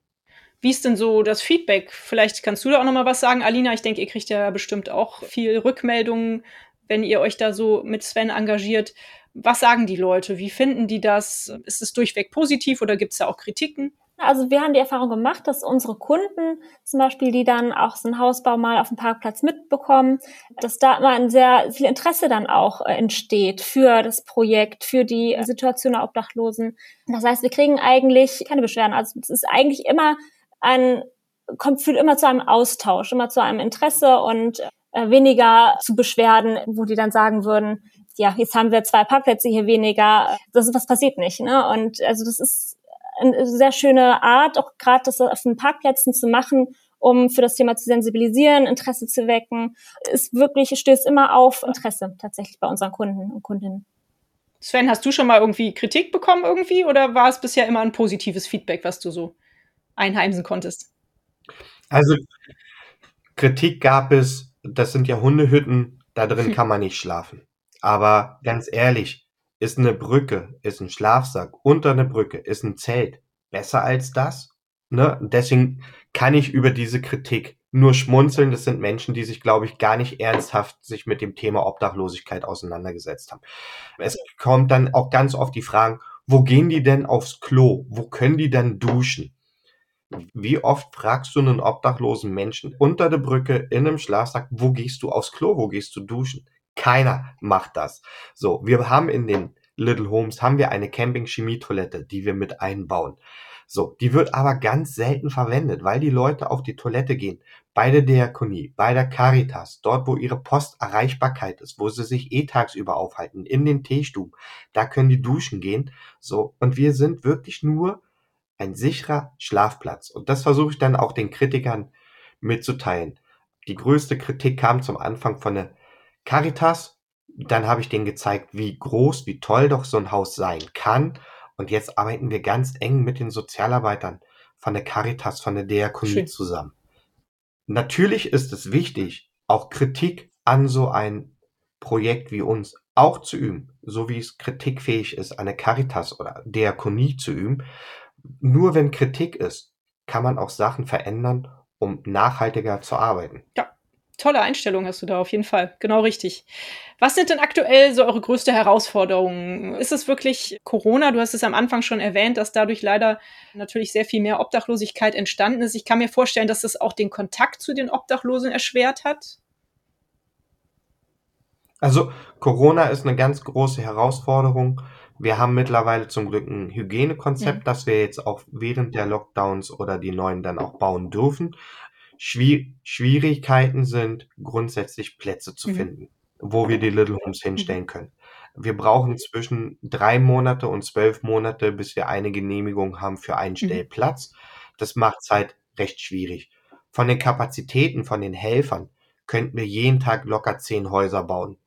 Wie ist denn so das Feedback? Vielleicht kannst du da auch noch mal was sagen, Alina. Ich denke, ihr kriegt ja bestimmt auch viel Rückmeldungen, wenn ihr euch da so mit Sven engagiert. Was sagen die Leute? Wie finden die das? Ist es durchweg positiv oder gibt es da auch Kritiken? Also wir haben die Erfahrung gemacht, dass unsere Kunden zum Beispiel, die dann auch so einen Hausbau mal auf dem Parkplatz mitbekommen, dass da immer ein sehr viel Interesse dann auch äh, entsteht für das Projekt, für die Situation der Obdachlosen. Das heißt, wir kriegen eigentlich keine Beschwerden. Also es ist eigentlich immer ein, kommt führt immer zu einem Austausch, immer zu einem Interesse und äh, weniger zu Beschwerden, wo die dann sagen würden, ja, jetzt haben wir zwei Parkplätze hier weniger. Das ist was passiert nicht. Ne? Und also das ist eine sehr schöne Art, auch gerade das auf den Parkplätzen zu machen, um für das Thema zu sensibilisieren, Interesse zu wecken, ist wirklich, stößt immer auf Interesse tatsächlich bei unseren Kunden und Kundinnen. Sven, hast du schon mal irgendwie Kritik bekommen irgendwie oder war es bisher immer ein positives Feedback, was du so einheimsen konntest? Also Kritik gab es, das sind ja Hundehütten, da drin hm. (laughs) kann man nicht schlafen. Aber ganz ehrlich, ist eine Brücke, ist ein Schlafsack unter eine Brücke, ist ein Zelt besser als das? Ne? Deswegen kann ich über diese Kritik nur schmunzeln. Das sind Menschen, die sich, glaube ich, gar nicht ernsthaft sich mit dem Thema Obdachlosigkeit auseinandergesetzt haben. Es kommt dann auch ganz oft die Fragen, wo gehen die denn aufs Klo? Wo können die denn duschen? Wie oft fragst du einen obdachlosen Menschen unter der Brücke in einem Schlafsack, wo gehst du aufs Klo, wo gehst du duschen? Keiner macht das. So, wir haben in den Little Homes haben wir eine Camping-Chemie-Toilette, die wir mit einbauen. So, die wird aber ganz selten verwendet, weil die Leute auf die Toilette gehen. Bei der Diakonie, bei der Caritas, dort wo ihre Posterreichbarkeit ist, wo sie sich eh tagsüber aufhalten, in den Teestuben, da können die duschen gehen. So, und wir sind wirklich nur ein sicherer Schlafplatz. Und das versuche ich dann auch den Kritikern mitzuteilen. Die größte Kritik kam zum Anfang von der Caritas. Dann habe ich denen gezeigt, wie groß, wie toll doch so ein Haus sein kann. Und jetzt arbeiten wir ganz eng mit den Sozialarbeitern von der Caritas, von der Diakonie Schön. zusammen. Natürlich ist es wichtig, auch Kritik an so ein Projekt wie uns auch zu üben, so wie es kritikfähig ist, eine Caritas oder Diakonie zu üben. Nur wenn Kritik ist, kann man auch Sachen verändern, um nachhaltiger zu arbeiten. Ja, tolle Einstellung hast du da auf jeden Fall. Genau richtig. Was sind denn aktuell so eure größte Herausforderungen? Ist es wirklich Corona? Du hast es am Anfang schon erwähnt, dass dadurch leider natürlich sehr viel mehr Obdachlosigkeit entstanden ist. Ich kann mir vorstellen, dass das auch den Kontakt zu den Obdachlosen erschwert hat. Also Corona ist eine ganz große Herausforderung. Wir haben mittlerweile zum Glück ein Hygienekonzept, mhm. das wir jetzt auch während der Lockdowns oder die neuen dann auch bauen dürfen. Schwier Schwierigkeiten sind grundsätzlich Plätze zu mhm. finden, wo wir die Little Homes mhm. hinstellen können. Wir brauchen zwischen drei Monate und zwölf Monate, bis wir eine Genehmigung haben für einen mhm. Stellplatz. Das macht es halt recht schwierig. Von den Kapazitäten, von den Helfern könnten wir jeden Tag locker zehn Häuser bauen.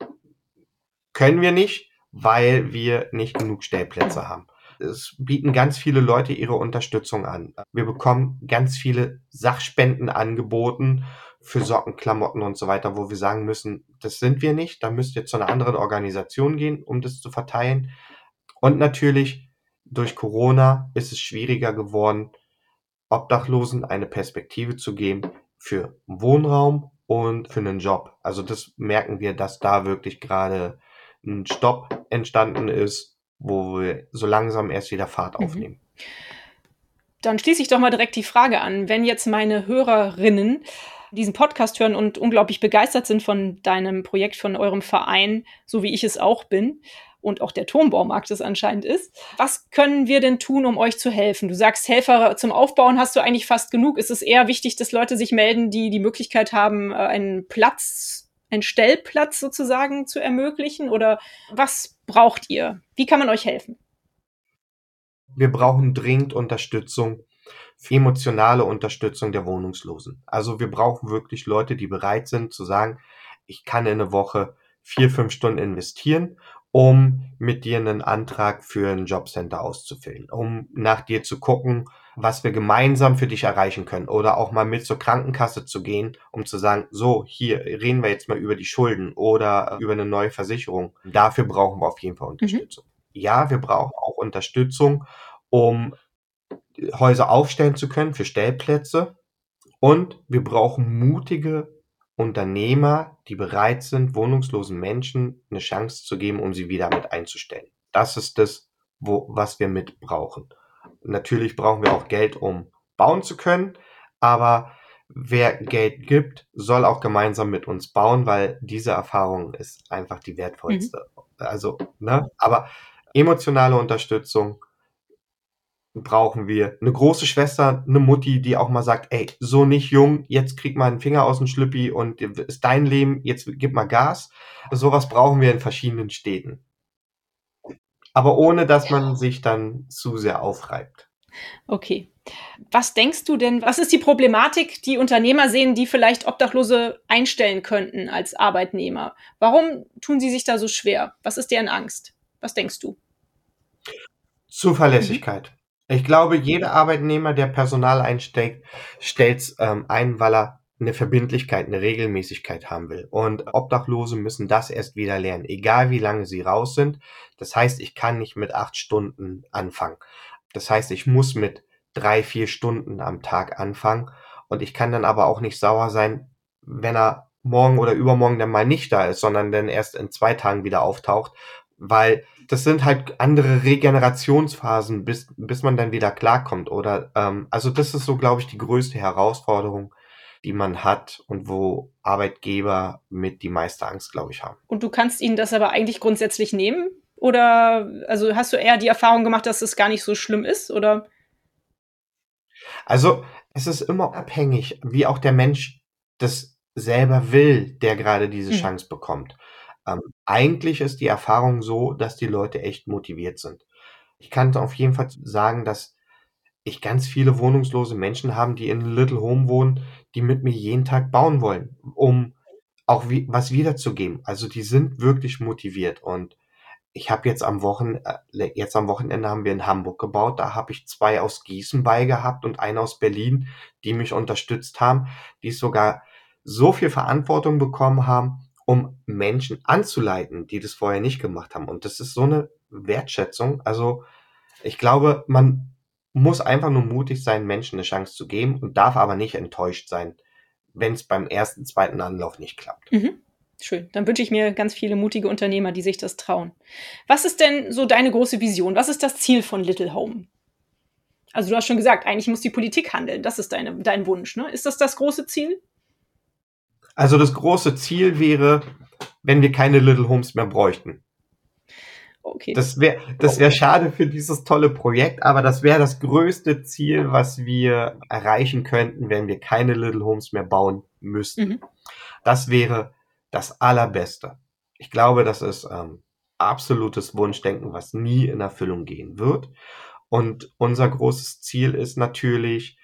Können wir nicht, weil wir nicht genug Stellplätze haben. Es bieten ganz viele Leute ihre Unterstützung an. Wir bekommen ganz viele Sachspenden angeboten für Socken, Klamotten und so weiter, wo wir sagen müssen, das sind wir nicht, da müsst ihr zu einer anderen Organisation gehen, um das zu verteilen. Und natürlich durch Corona ist es schwieriger geworden, Obdachlosen eine Perspektive zu geben für Wohnraum und für einen Job. Also das merken wir, dass da wirklich gerade ein Stopp entstanden ist, wo wir so langsam erst wieder Fahrt mhm. aufnehmen. Dann schließe ich doch mal direkt die Frage an. Wenn jetzt meine Hörerinnen diesen Podcast hören und unglaublich begeistert sind von deinem Projekt, von eurem Verein, so wie ich es auch bin und auch der Turmbaumarkt es anscheinend ist, was können wir denn tun, um euch zu helfen? Du sagst, Helfer zum Aufbauen hast du eigentlich fast genug. Ist es eher wichtig, dass Leute sich melden, die die Möglichkeit haben, äh, einen Platz einen Stellplatz sozusagen zu ermöglichen? Oder was braucht ihr? Wie kann man euch helfen? Wir brauchen dringend Unterstützung, emotionale Unterstützung der Wohnungslosen. Also wir brauchen wirklich Leute, die bereit sind zu sagen, ich kann in eine Woche vier, fünf Stunden investieren um mit dir einen Antrag für ein Jobcenter auszufüllen, um nach dir zu gucken, was wir gemeinsam für dich erreichen können oder auch mal mit zur Krankenkasse zu gehen, um zu sagen, so, hier reden wir jetzt mal über die Schulden oder über eine neue Versicherung. Dafür brauchen wir auf jeden Fall mhm. Unterstützung. Mhm. Ja, wir brauchen auch Unterstützung, um Häuser aufstellen zu können für Stellplätze und wir brauchen mutige Unternehmer, die bereit sind, wohnungslosen Menschen eine Chance zu geben, um sie wieder mit einzustellen. Das ist das, wo, was wir mit brauchen. Natürlich brauchen wir auch Geld, um bauen zu können, aber wer Geld gibt, soll auch gemeinsam mit uns bauen, weil diese Erfahrung ist einfach die wertvollste. Mhm. Also, ne, aber emotionale Unterstützung, brauchen wir eine große Schwester, eine Mutti, die auch mal sagt, ey, so nicht jung, jetzt krieg mal einen Finger aus dem Schlüppi und ist dein Leben, jetzt gib mal Gas. Sowas brauchen wir in verschiedenen Städten. Aber ohne, dass man sich dann zu sehr aufreibt. Okay. Was denkst du denn, was ist die Problematik, die Unternehmer sehen, die vielleicht Obdachlose einstellen könnten als Arbeitnehmer? Warum tun sie sich da so schwer? Was ist deren Angst? Was denkst du? Zuverlässigkeit. Ich glaube, jeder Arbeitnehmer, der Personal einstellt, stellt ähm, ein, weil er eine Verbindlichkeit, eine Regelmäßigkeit haben will. Und Obdachlose müssen das erst wieder lernen, egal wie lange sie raus sind. Das heißt, ich kann nicht mit acht Stunden anfangen. Das heißt, ich muss mit drei, vier Stunden am Tag anfangen. Und ich kann dann aber auch nicht sauer sein, wenn er morgen oder übermorgen dann mal nicht da ist, sondern dann erst in zwei Tagen wieder auftaucht, weil das sind halt andere Regenerationsphasen, bis, bis man dann wieder klarkommt. Oder ähm, also das ist so, glaube ich, die größte Herausforderung, die man hat und wo Arbeitgeber mit die meiste Angst, glaube ich, haben. Und du kannst ihnen das aber eigentlich grundsätzlich nehmen? Oder also hast du eher die Erfahrung gemacht, dass es gar nicht so schlimm ist? Oder? Also es ist immer abhängig, wie auch der Mensch das selber will, der gerade diese hm. Chance bekommt. Ähm, eigentlich ist die Erfahrung so, dass die Leute echt motiviert sind. Ich kann auf jeden Fall sagen, dass ich ganz viele wohnungslose Menschen haben, die in Little Home wohnen, die mit mir jeden Tag bauen wollen, um auch wie, was wiederzugeben. Also die sind wirklich motiviert und ich habe jetzt am Wochen äh, jetzt am Wochenende haben wir in Hamburg gebaut. Da habe ich zwei aus Gießen bei gehabt und einen aus Berlin, die mich unterstützt haben, die sogar so viel Verantwortung bekommen haben, um Menschen anzuleiten, die das vorher nicht gemacht haben. Und das ist so eine Wertschätzung. Also ich glaube, man muss einfach nur mutig sein, Menschen eine Chance zu geben und darf aber nicht enttäuscht sein, wenn es beim ersten, zweiten Anlauf nicht klappt. Mhm. Schön. Dann wünsche ich mir ganz viele mutige Unternehmer, die sich das trauen. Was ist denn so deine große Vision? Was ist das Ziel von Little Home? Also du hast schon gesagt, eigentlich muss die Politik handeln. Das ist deine, dein Wunsch. Ne? Ist das das große Ziel? Also das große Ziel wäre, wenn wir keine Little Homes mehr bräuchten. Okay. Das wäre das wär schade für dieses tolle Projekt, aber das wäre das größte Ziel, was wir erreichen könnten, wenn wir keine Little Homes mehr bauen müssten. Mhm. Das wäre das Allerbeste. Ich glaube, das ist ähm, absolutes Wunschdenken, was nie in Erfüllung gehen wird. Und unser großes Ziel ist natürlich,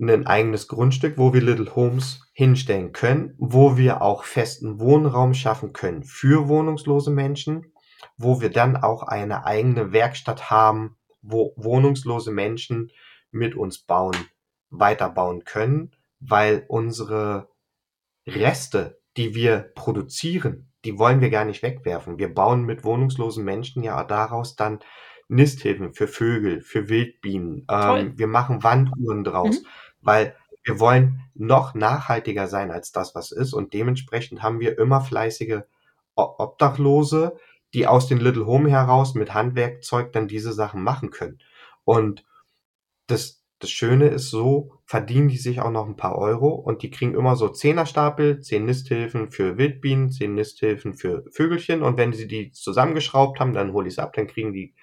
ein eigenes Grundstück, wo wir Little Homes hinstellen können, wo wir auch festen Wohnraum schaffen können für wohnungslose Menschen, wo wir dann auch eine eigene Werkstatt haben, wo wohnungslose Menschen mit uns bauen, weiterbauen können, weil unsere Reste, die wir produzieren, die wollen wir gar nicht wegwerfen. Wir bauen mit wohnungslosen Menschen ja daraus dann Nisthilfen für Vögel, für Wildbienen. Ähm, wir machen Wanduhren draus. Mhm weil wir wollen noch nachhaltiger sein als das, was ist. Und dementsprechend haben wir immer fleißige Obdachlose, die aus den Little Home heraus mit Handwerkzeug dann diese Sachen machen können. Und das, das Schöne ist so, verdienen die sich auch noch ein paar Euro und die kriegen immer so Zehnerstapel, zehn Nisthilfen für Wildbienen, zehn Nisthilfen für Vögelchen und wenn sie die zusammengeschraubt haben, dann hole ich es ab, dann kriegen die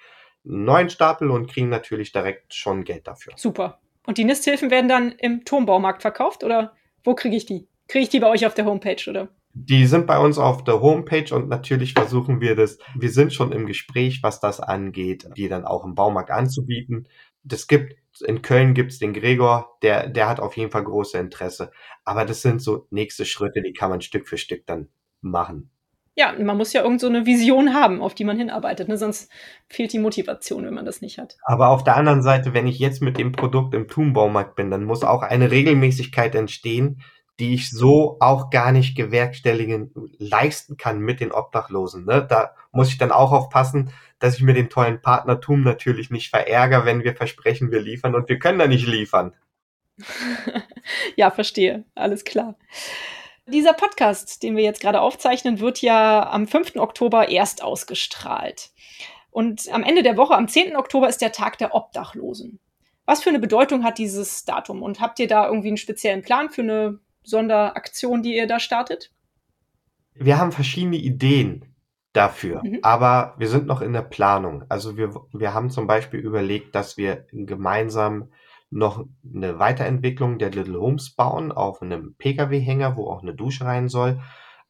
einen neuen Stapel und kriegen natürlich direkt schon Geld dafür. Super. Und die Nisthilfen werden dann im Turmbaumarkt verkauft oder wo kriege ich die? Kriege ich die bei euch auf der Homepage oder? Die sind bei uns auf der Homepage und natürlich versuchen wir das. Wir sind schon im Gespräch, was das angeht, die dann auch im Baumarkt anzubieten. Das gibt in Köln gibt's den Gregor, der der hat auf jeden Fall große Interesse. Aber das sind so nächste Schritte, die kann man Stück für Stück dann machen. Ja, man muss ja irgend so eine Vision haben, auf die man hinarbeitet, ne? sonst fehlt die Motivation, wenn man das nicht hat. Aber auf der anderen Seite, wenn ich jetzt mit dem Produkt im Thunbaumarkt bin, dann muss auch eine Regelmäßigkeit entstehen, die ich so auch gar nicht gewerkstelligen leisten kann mit den Obdachlosen. Ne? Da muss ich dann auch aufpassen, dass ich mir den tollen Partnertum natürlich nicht verärgere, wenn wir versprechen, wir liefern und wir können da nicht liefern. (laughs) ja, verstehe. Alles klar. Dieser Podcast, den wir jetzt gerade aufzeichnen, wird ja am 5. Oktober erst ausgestrahlt. Und am Ende der Woche, am 10. Oktober, ist der Tag der Obdachlosen. Was für eine Bedeutung hat dieses Datum? Und habt ihr da irgendwie einen speziellen Plan für eine Sonderaktion, die ihr da startet? Wir haben verschiedene Ideen dafür, mhm. aber wir sind noch in der Planung. Also wir, wir haben zum Beispiel überlegt, dass wir gemeinsam noch eine Weiterentwicklung der Little Homes bauen auf einem Pkw-Hänger, wo auch eine Dusche rein soll.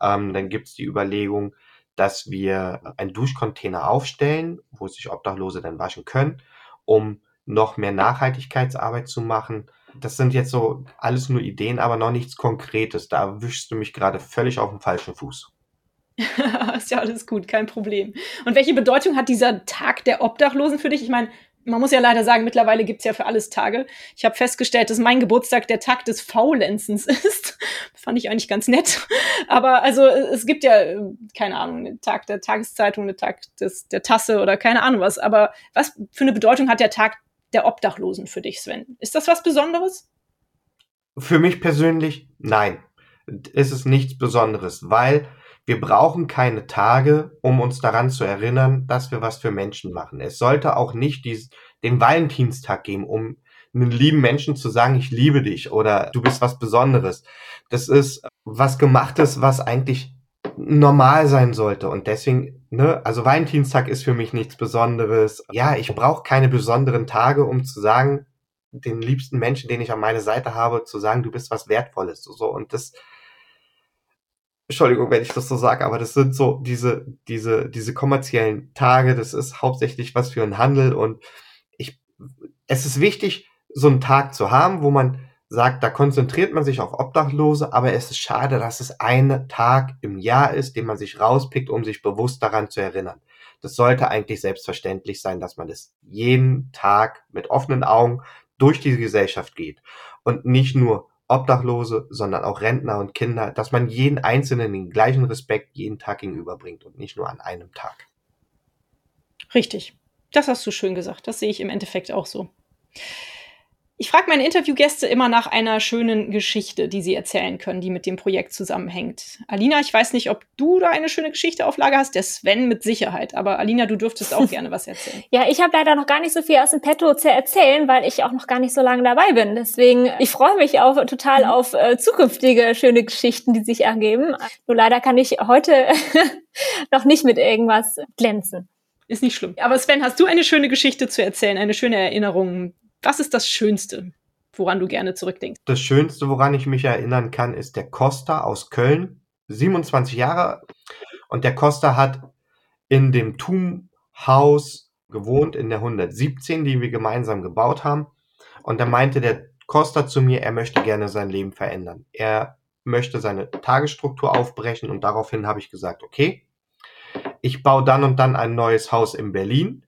Ähm, dann gibt's die Überlegung, dass wir einen Duschcontainer aufstellen, wo sich Obdachlose dann waschen können, um noch mehr Nachhaltigkeitsarbeit zu machen. Das sind jetzt so alles nur Ideen, aber noch nichts Konkretes. Da wischst du mich gerade völlig auf den falschen Fuß. (laughs) ist ja alles gut, kein Problem. Und welche Bedeutung hat dieser Tag der Obdachlosen für dich? Ich meine, man muss ja leider sagen, mittlerweile gibt's ja für alles Tage. Ich habe festgestellt, dass mein Geburtstag der Tag des Faulenzens (laughs) ist. Fand ich eigentlich ganz nett. Aber also es gibt ja, keine Ahnung, einen Tag der Tageszeitung, einen Tag des, der Tasse oder keine Ahnung was. Aber was für eine Bedeutung hat der Tag der Obdachlosen für dich, Sven? Ist das was Besonderes? Für mich persönlich, nein. Es ist nichts Besonderes, weil wir brauchen keine Tage, um uns daran zu erinnern, dass wir was für Menschen machen. Es sollte auch nicht dies, den Valentinstag geben, um einen lieben Menschen zu sagen, ich liebe dich oder du bist was Besonderes. Das ist was gemachtes, was eigentlich normal sein sollte. Und deswegen, ne, also Valentinstag ist für mich nichts Besonderes. Ja, ich brauche keine besonderen Tage, um zu sagen, den liebsten Menschen, den ich an meiner Seite habe, zu sagen, du bist was Wertvolles. So, und das, Entschuldigung, wenn ich das so sage, aber das sind so diese, diese, diese kommerziellen Tage, das ist hauptsächlich was für einen Handel und ich, es ist wichtig, so einen Tag zu haben, wo man sagt, da konzentriert man sich auf Obdachlose, aber es ist schade, dass es ein Tag im Jahr ist, den man sich rauspickt, um sich bewusst daran zu erinnern. Das sollte eigentlich selbstverständlich sein, dass man das jeden Tag mit offenen Augen durch die Gesellschaft geht und nicht nur Obdachlose, sondern auch Rentner und Kinder, dass man jeden Einzelnen den gleichen Respekt jeden Tag gegenüberbringt und nicht nur an einem Tag. Richtig. Das hast du schön gesagt. Das sehe ich im Endeffekt auch so. Ich frage meine Interviewgäste immer nach einer schönen Geschichte, die sie erzählen können, die mit dem Projekt zusammenhängt. Alina, ich weiß nicht, ob du da eine schöne Geschichte auf Lager hast, der Sven mit Sicherheit. Aber Alina, du dürftest auch (laughs) gerne was erzählen. Ja, ich habe leider noch gar nicht so viel aus dem Petto zu erzählen, weil ich auch noch gar nicht so lange dabei bin. Deswegen, ich freue mich auch total mhm. auf äh, zukünftige schöne Geschichten, die sich ergeben. Nur leider kann ich heute (laughs) noch nicht mit irgendwas glänzen. Ist nicht schlimm. Aber Sven, hast du eine schöne Geschichte zu erzählen, eine schöne Erinnerung, was ist das Schönste, woran du gerne zurückdenkst? Das Schönste, woran ich mich erinnern kann, ist der Costa aus Köln, 27 Jahre. Und der Costa hat in dem Tum-Haus gewohnt, in der 117, die wir gemeinsam gebaut haben. Und da meinte der Costa zu mir, er möchte gerne sein Leben verändern. Er möchte seine Tagesstruktur aufbrechen und daraufhin habe ich gesagt, okay, ich baue dann und dann ein neues Haus in Berlin,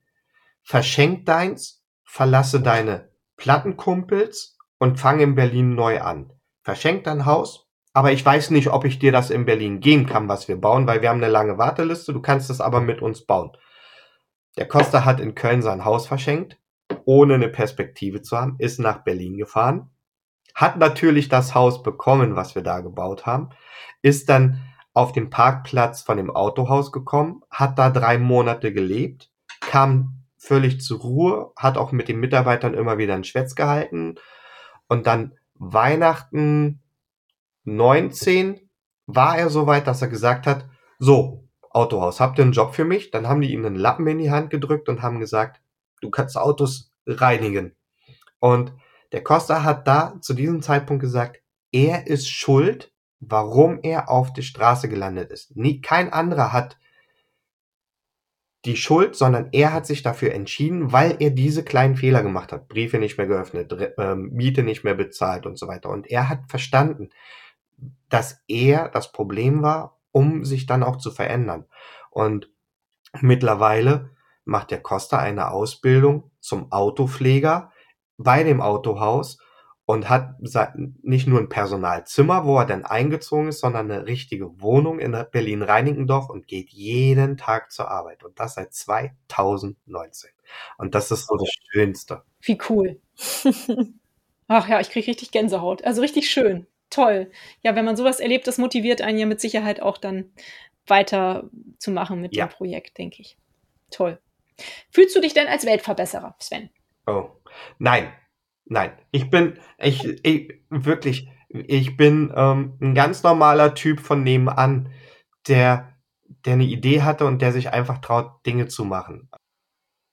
verschenk deins verlasse deine Plattenkumpels und fange in Berlin neu an. Verschenk dein Haus, aber ich weiß nicht, ob ich dir das in Berlin geben kann, was wir bauen, weil wir haben eine lange Warteliste, du kannst es aber mit uns bauen. Der Costa hat in Köln sein Haus verschenkt, ohne eine Perspektive zu haben, ist nach Berlin gefahren, hat natürlich das Haus bekommen, was wir da gebaut haben, ist dann auf dem Parkplatz von dem Autohaus gekommen, hat da drei Monate gelebt, kam völlig zur Ruhe, hat auch mit den Mitarbeitern immer wieder ein Schwätz gehalten. Und dann Weihnachten 19 war er so weit, dass er gesagt hat, so, Autohaus, habt ihr einen Job für mich? Dann haben die ihm einen Lappen in die Hand gedrückt und haben gesagt, du kannst Autos reinigen. Und der Costa hat da zu diesem Zeitpunkt gesagt, er ist schuld, warum er auf der Straße gelandet ist. Nie, kein anderer hat die Schuld, sondern er hat sich dafür entschieden, weil er diese kleinen Fehler gemacht hat. Briefe nicht mehr geöffnet, äh, Miete nicht mehr bezahlt und so weiter. Und er hat verstanden, dass er das Problem war um sich dann auch zu verändern. Und mittlerweile macht der Costa eine Ausbildung zum Autopfleger bei dem Autohaus und hat nicht nur ein Personalzimmer, wo er dann eingezogen ist, sondern eine richtige Wohnung in Berlin-Reinickendorf und geht jeden Tag zur Arbeit. Und das seit 2019. Und das ist so das Schönste. Wie cool. (laughs) Ach ja, ich kriege richtig Gänsehaut. Also richtig schön. Toll. Ja, wenn man sowas erlebt, das motiviert einen ja mit Sicherheit auch dann weiter zu machen mit ja. dem Projekt, denke ich. Toll. Fühlst du dich denn als Weltverbesserer, Sven? Oh, nein, Nein, ich bin, ich, ich wirklich, ich bin ähm, ein ganz normaler Typ von nebenan, der, der eine Idee hatte und der sich einfach traut, Dinge zu machen.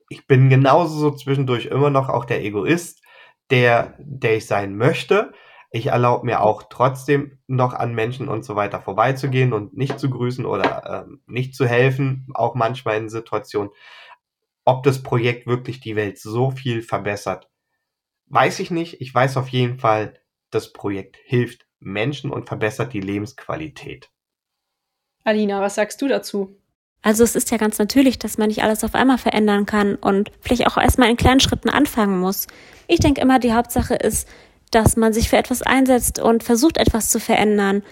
Ich bin genauso so zwischendurch immer noch auch der Egoist, der, der ich sein möchte. Ich erlaube mir auch trotzdem noch an Menschen und so weiter vorbeizugehen und nicht zu grüßen oder ähm, nicht zu helfen, auch manchmal in Situationen. Ob das Projekt wirklich die Welt so viel verbessert, Weiß ich nicht. Ich weiß auf jeden Fall, das Projekt hilft Menschen und verbessert die Lebensqualität. Alina, was sagst du dazu? Also es ist ja ganz natürlich, dass man nicht alles auf einmal verändern kann und vielleicht auch erstmal in kleinen Schritten anfangen muss. Ich denke immer, die Hauptsache ist, dass man sich für etwas einsetzt und versucht, etwas zu verändern.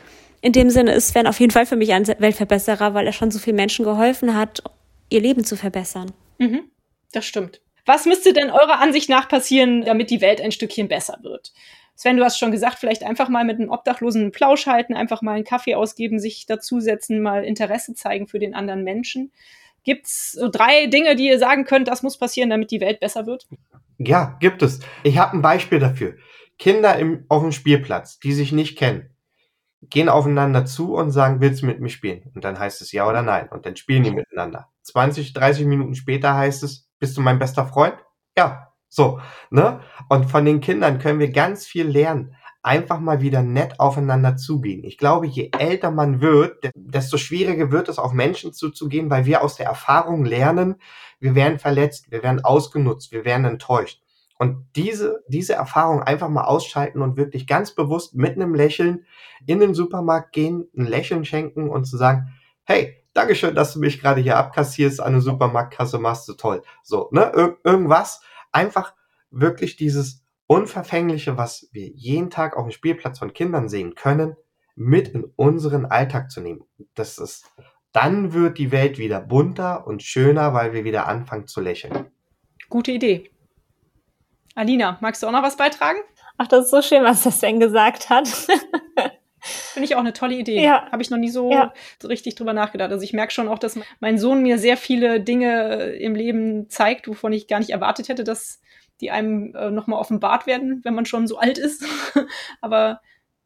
In dem Sinne ist Sven auf jeden Fall für mich ein Weltverbesserer, weil er schon so vielen Menschen geholfen hat, ihr Leben zu verbessern. Mhm, das stimmt. Was müsste denn eurer Ansicht nach passieren, damit die Welt ein Stückchen besser wird? Sven, du hast schon gesagt, vielleicht einfach mal mit einem Obdachlosen einen Plausch halten, einfach mal einen Kaffee ausgeben, sich dazusetzen, mal Interesse zeigen für den anderen Menschen. Gibt es so drei Dinge, die ihr sagen könnt, das muss passieren, damit die Welt besser wird? Ja, gibt es. Ich habe ein Beispiel dafür. Kinder im, auf dem Spielplatz, die sich nicht kennen, gehen aufeinander zu und sagen, willst du mit mir spielen? Und dann heißt es ja oder nein. Und dann spielen die miteinander. 20, 30 Minuten später heißt es, bist du mein bester Freund? Ja, so, ne? Und von den Kindern können wir ganz viel lernen. Einfach mal wieder nett aufeinander zugehen. Ich glaube, je älter man wird, desto schwieriger wird es, auf Menschen zuzugehen, weil wir aus der Erfahrung lernen, wir werden verletzt, wir werden ausgenutzt, wir werden enttäuscht. Und diese, diese Erfahrung einfach mal ausschalten und wirklich ganz bewusst mit einem Lächeln in den Supermarkt gehen, ein Lächeln schenken und zu sagen, hey, Dankeschön, dass du mich gerade hier abkassierst, an der Supermarktkasse machst du toll. So, ne, Ir irgendwas. Einfach wirklich dieses Unverfängliche, was wir jeden Tag auf dem Spielplatz von Kindern sehen können, mit in unseren Alltag zu nehmen. Das ist, dann wird die Welt wieder bunter und schöner, weil wir wieder anfangen zu lächeln. Gute Idee. Alina, magst du auch noch was beitragen? Ach, das ist so schön, was das denn gesagt hat. (laughs) Finde ich auch eine tolle Idee. Ja. Habe ich noch nie so, ja. so richtig drüber nachgedacht. Also ich merke schon auch, dass mein Sohn mir sehr viele Dinge im Leben zeigt, wovon ich gar nicht erwartet hätte, dass die einem äh, nochmal offenbart werden, wenn man schon so alt ist. (laughs) Aber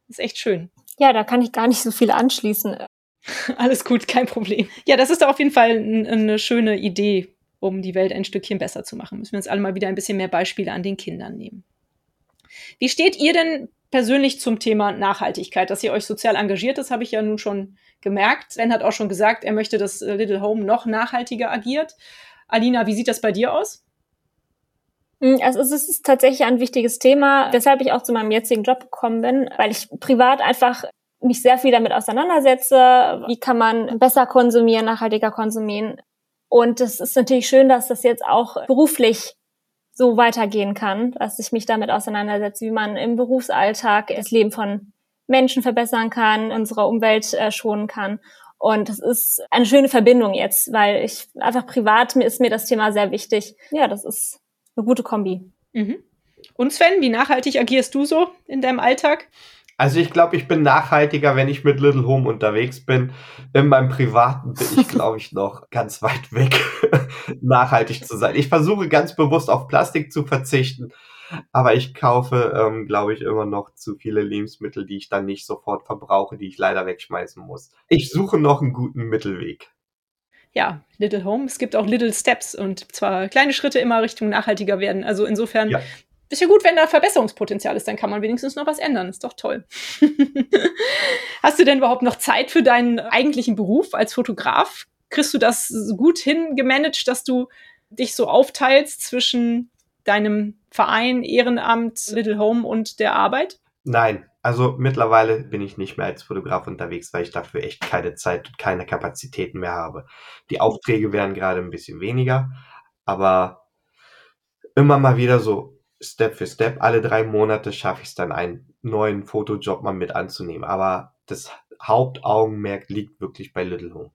ist echt schön. Ja, da kann ich gar nicht so viel anschließen. (laughs) Alles gut, kein Problem. Ja, das ist doch auf jeden Fall eine schöne Idee, um die Welt ein Stückchen besser zu machen. Müssen wir uns alle mal wieder ein bisschen mehr Beispiele an den Kindern nehmen. Wie steht ihr denn persönlich zum Thema Nachhaltigkeit. Dass ihr euch sozial engagiert, das habe ich ja nun schon gemerkt. Sven hat auch schon gesagt, er möchte, dass äh, Little Home noch nachhaltiger agiert. Alina, wie sieht das bei dir aus? Hm, also es ist tatsächlich ein wichtiges Thema, weshalb ich auch zu meinem jetzigen Job gekommen bin, weil ich privat einfach mich sehr viel damit auseinandersetze. Wie kann man besser konsumieren, nachhaltiger konsumieren? Und es ist natürlich schön, dass das jetzt auch beruflich so weitergehen kann, dass ich mich damit auseinandersetze, wie man im Berufsalltag das Leben von Menschen verbessern kann, unsere Umwelt äh, schonen kann. Und das ist eine schöne Verbindung jetzt, weil ich einfach privat mir ist mir das Thema sehr wichtig. Ja, das ist eine gute Kombi. Mhm. Und Sven, wie nachhaltig agierst du so in deinem Alltag? Also ich glaube, ich bin nachhaltiger, wenn ich mit Little Home unterwegs bin. In meinem Privaten bin ich, glaube ich, noch (laughs) ganz weit weg, (laughs) nachhaltig zu sein. Ich versuche ganz bewusst auf Plastik zu verzichten, aber ich kaufe, ähm, glaube ich, immer noch zu viele Lebensmittel, die ich dann nicht sofort verbrauche, die ich leider wegschmeißen muss. Ich suche noch einen guten Mittelweg. Ja, Little Home. Es gibt auch Little Steps und zwar kleine Schritte immer Richtung nachhaltiger werden. Also insofern ja ist ja gut, wenn da Verbesserungspotenzial ist, dann kann man wenigstens noch was ändern. Ist doch toll. (laughs) Hast du denn überhaupt noch Zeit für deinen eigentlichen Beruf als Fotograf? Kriegst du das gut hingemanagt, dass du dich so aufteilst zwischen deinem Verein, Ehrenamt, Little Home und der Arbeit? Nein, Also mittlerweile bin ich nicht mehr als Fotograf unterwegs, weil ich dafür echt keine Zeit und keine Kapazitäten mehr habe. Die Aufträge werden gerade ein bisschen weniger, aber immer mal wieder so Step für Step, alle drei Monate schaffe ich es dann, einen neuen Fotojob mal mit anzunehmen. Aber das Hauptaugenmerk liegt wirklich bei Little Home.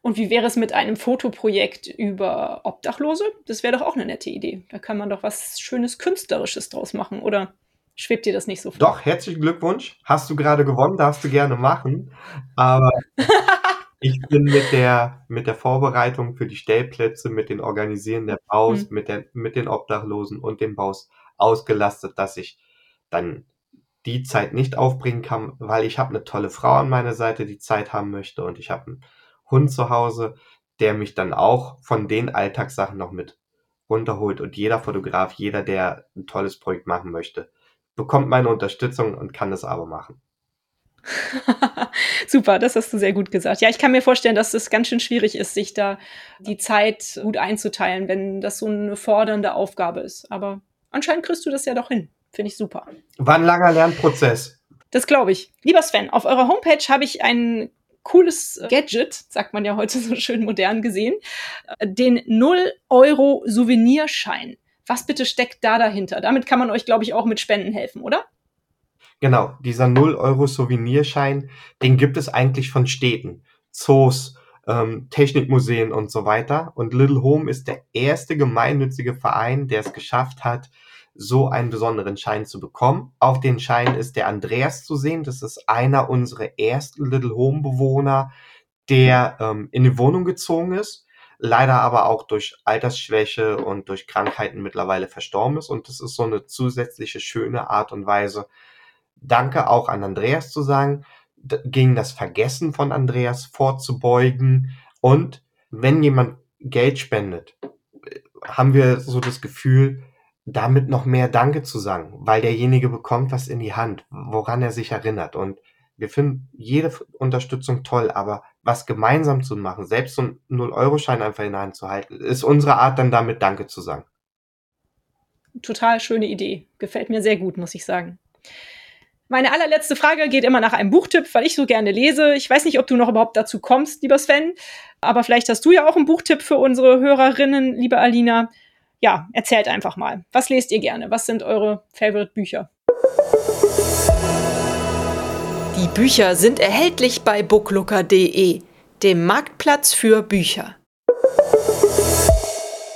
Und wie wäre es mit einem Fotoprojekt über Obdachlose? Das wäre doch auch eine nette Idee. Da kann man doch was Schönes Künstlerisches draus machen, oder? Schwebt dir das nicht so vor? Doch, herzlichen Glückwunsch. Hast du gerade gewonnen, darfst du gerne machen. Aber (laughs) ich bin mit der, mit der Vorbereitung für die Stellplätze, mit den Organisieren der Baus, mhm. mit, der, mit den Obdachlosen und dem Baus ausgelastet, dass ich dann die Zeit nicht aufbringen kann, weil ich habe eine tolle Frau an meiner Seite, die Zeit haben möchte und ich habe einen Hund zu Hause, der mich dann auch von den Alltagssachen noch mit runterholt und jeder Fotograf, jeder, der ein tolles Projekt machen möchte, bekommt meine Unterstützung und kann das aber machen. (laughs) Super, das hast du sehr gut gesagt. Ja, ich kann mir vorstellen, dass es ganz schön schwierig ist, sich da die Zeit gut einzuteilen, wenn das so eine fordernde Aufgabe ist. Aber anscheinend kriegst du das ja doch hin. Finde ich super. War ein langer Lernprozess. Das glaube ich. Lieber Sven, auf eurer Homepage habe ich ein cooles Gadget, sagt man ja heute so schön modern gesehen, den 0 Euro Souvenirschein. Was bitte steckt da dahinter? Damit kann man euch, glaube ich, auch mit Spenden helfen, oder? Genau, dieser 0 Euro Souvenirschein, den gibt es eigentlich von Städten, Zoos, ähm, Technikmuseen und so weiter. Und Little Home ist der erste gemeinnützige Verein, der es geschafft hat, so einen besonderen Schein zu bekommen. Auf den Schein ist der Andreas zu sehen. Das ist einer unserer ersten Little Home Bewohner, der ähm, in die Wohnung gezogen ist leider aber auch durch Altersschwäche und durch Krankheiten mittlerweile verstorben ist. Und das ist so eine zusätzliche schöne Art und Weise. Danke auch an Andreas zu sagen, gegen das Vergessen von Andreas vorzubeugen. Und wenn jemand Geld spendet, haben wir so das Gefühl, damit noch mehr Danke zu sagen, weil derjenige bekommt was in die Hand, woran er sich erinnert. Und wir finden jede Unterstützung toll, aber was gemeinsam zu machen, selbst so einen 0-Euro-Schein einfach in der Hand zu halten, ist unsere Art dann damit Danke zu sagen. Total schöne Idee. Gefällt mir sehr gut, muss ich sagen. Meine allerletzte Frage geht immer nach einem Buchtipp, weil ich so gerne lese. Ich weiß nicht, ob du noch überhaupt dazu kommst, lieber Sven, aber vielleicht hast du ja auch einen Buchtipp für unsere Hörerinnen, liebe Alina. Ja, erzählt einfach mal. Was lest ihr gerne? Was sind eure Favorite-Bücher? Die Bücher sind erhältlich bei booklooker.de, dem Marktplatz für Bücher.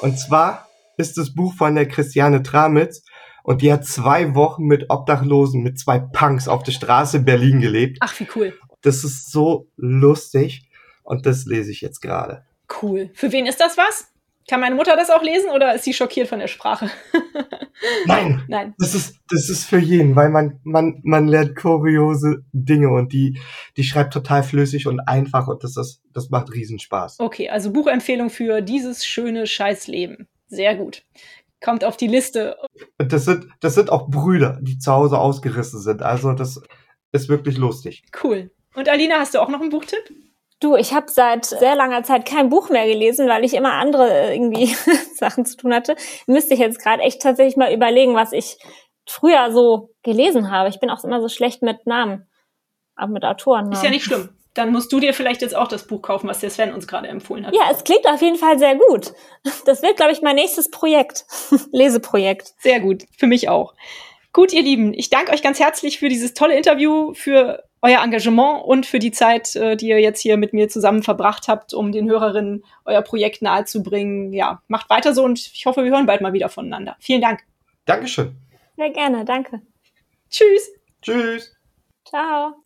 Und zwar ist das Buch von der Christiane Tramitz und die hat zwei Wochen mit Obdachlosen, mit zwei Punks auf der Straße in Berlin gelebt. Ach, wie cool. Das ist so lustig und das lese ich jetzt gerade. Cool. Für wen ist das was? Kann meine Mutter das auch lesen oder ist sie schockiert von der Sprache? (laughs) Nein, Nein. Das ist, das ist für jeden, weil man, man, man lernt kuriose Dinge und die, die schreibt total flüssig und einfach und das ist, das macht Riesenspaß. Okay, also Buchempfehlung für dieses schöne Scheißleben. Sehr gut. Kommt auf die Liste. Das sind, das sind auch Brüder, die zu Hause ausgerissen sind. Also das ist wirklich lustig. Cool. Und Alina, hast du auch noch einen Buchtipp? Du, ich habe seit sehr langer Zeit kein Buch mehr gelesen, weil ich immer andere äh, irgendwie (laughs) Sachen zu tun hatte. Müsste ich jetzt gerade echt tatsächlich mal überlegen, was ich früher so gelesen habe. Ich bin auch immer so schlecht mit Namen, auch mit Autoren. Ist ja nicht schlimm. Dann musst du dir vielleicht jetzt auch das Buch kaufen, was der Sven uns gerade empfohlen hat. Ja, es klingt auf jeden Fall sehr gut. Das wird, glaube ich, mein nächstes Projekt. (laughs) Leseprojekt. Sehr gut. Für mich auch. Gut, ihr Lieben, ich danke euch ganz herzlich für dieses tolle Interview, für euer Engagement und für die Zeit, äh, die ihr jetzt hier mit mir zusammen verbracht habt, um den Hörerinnen euer Projekt nahezubringen. Ja, macht weiter so und ich hoffe, wir hören bald mal wieder voneinander. Vielen Dank. Dankeschön. Sehr gerne, danke. Tschüss. Tschüss. Ciao.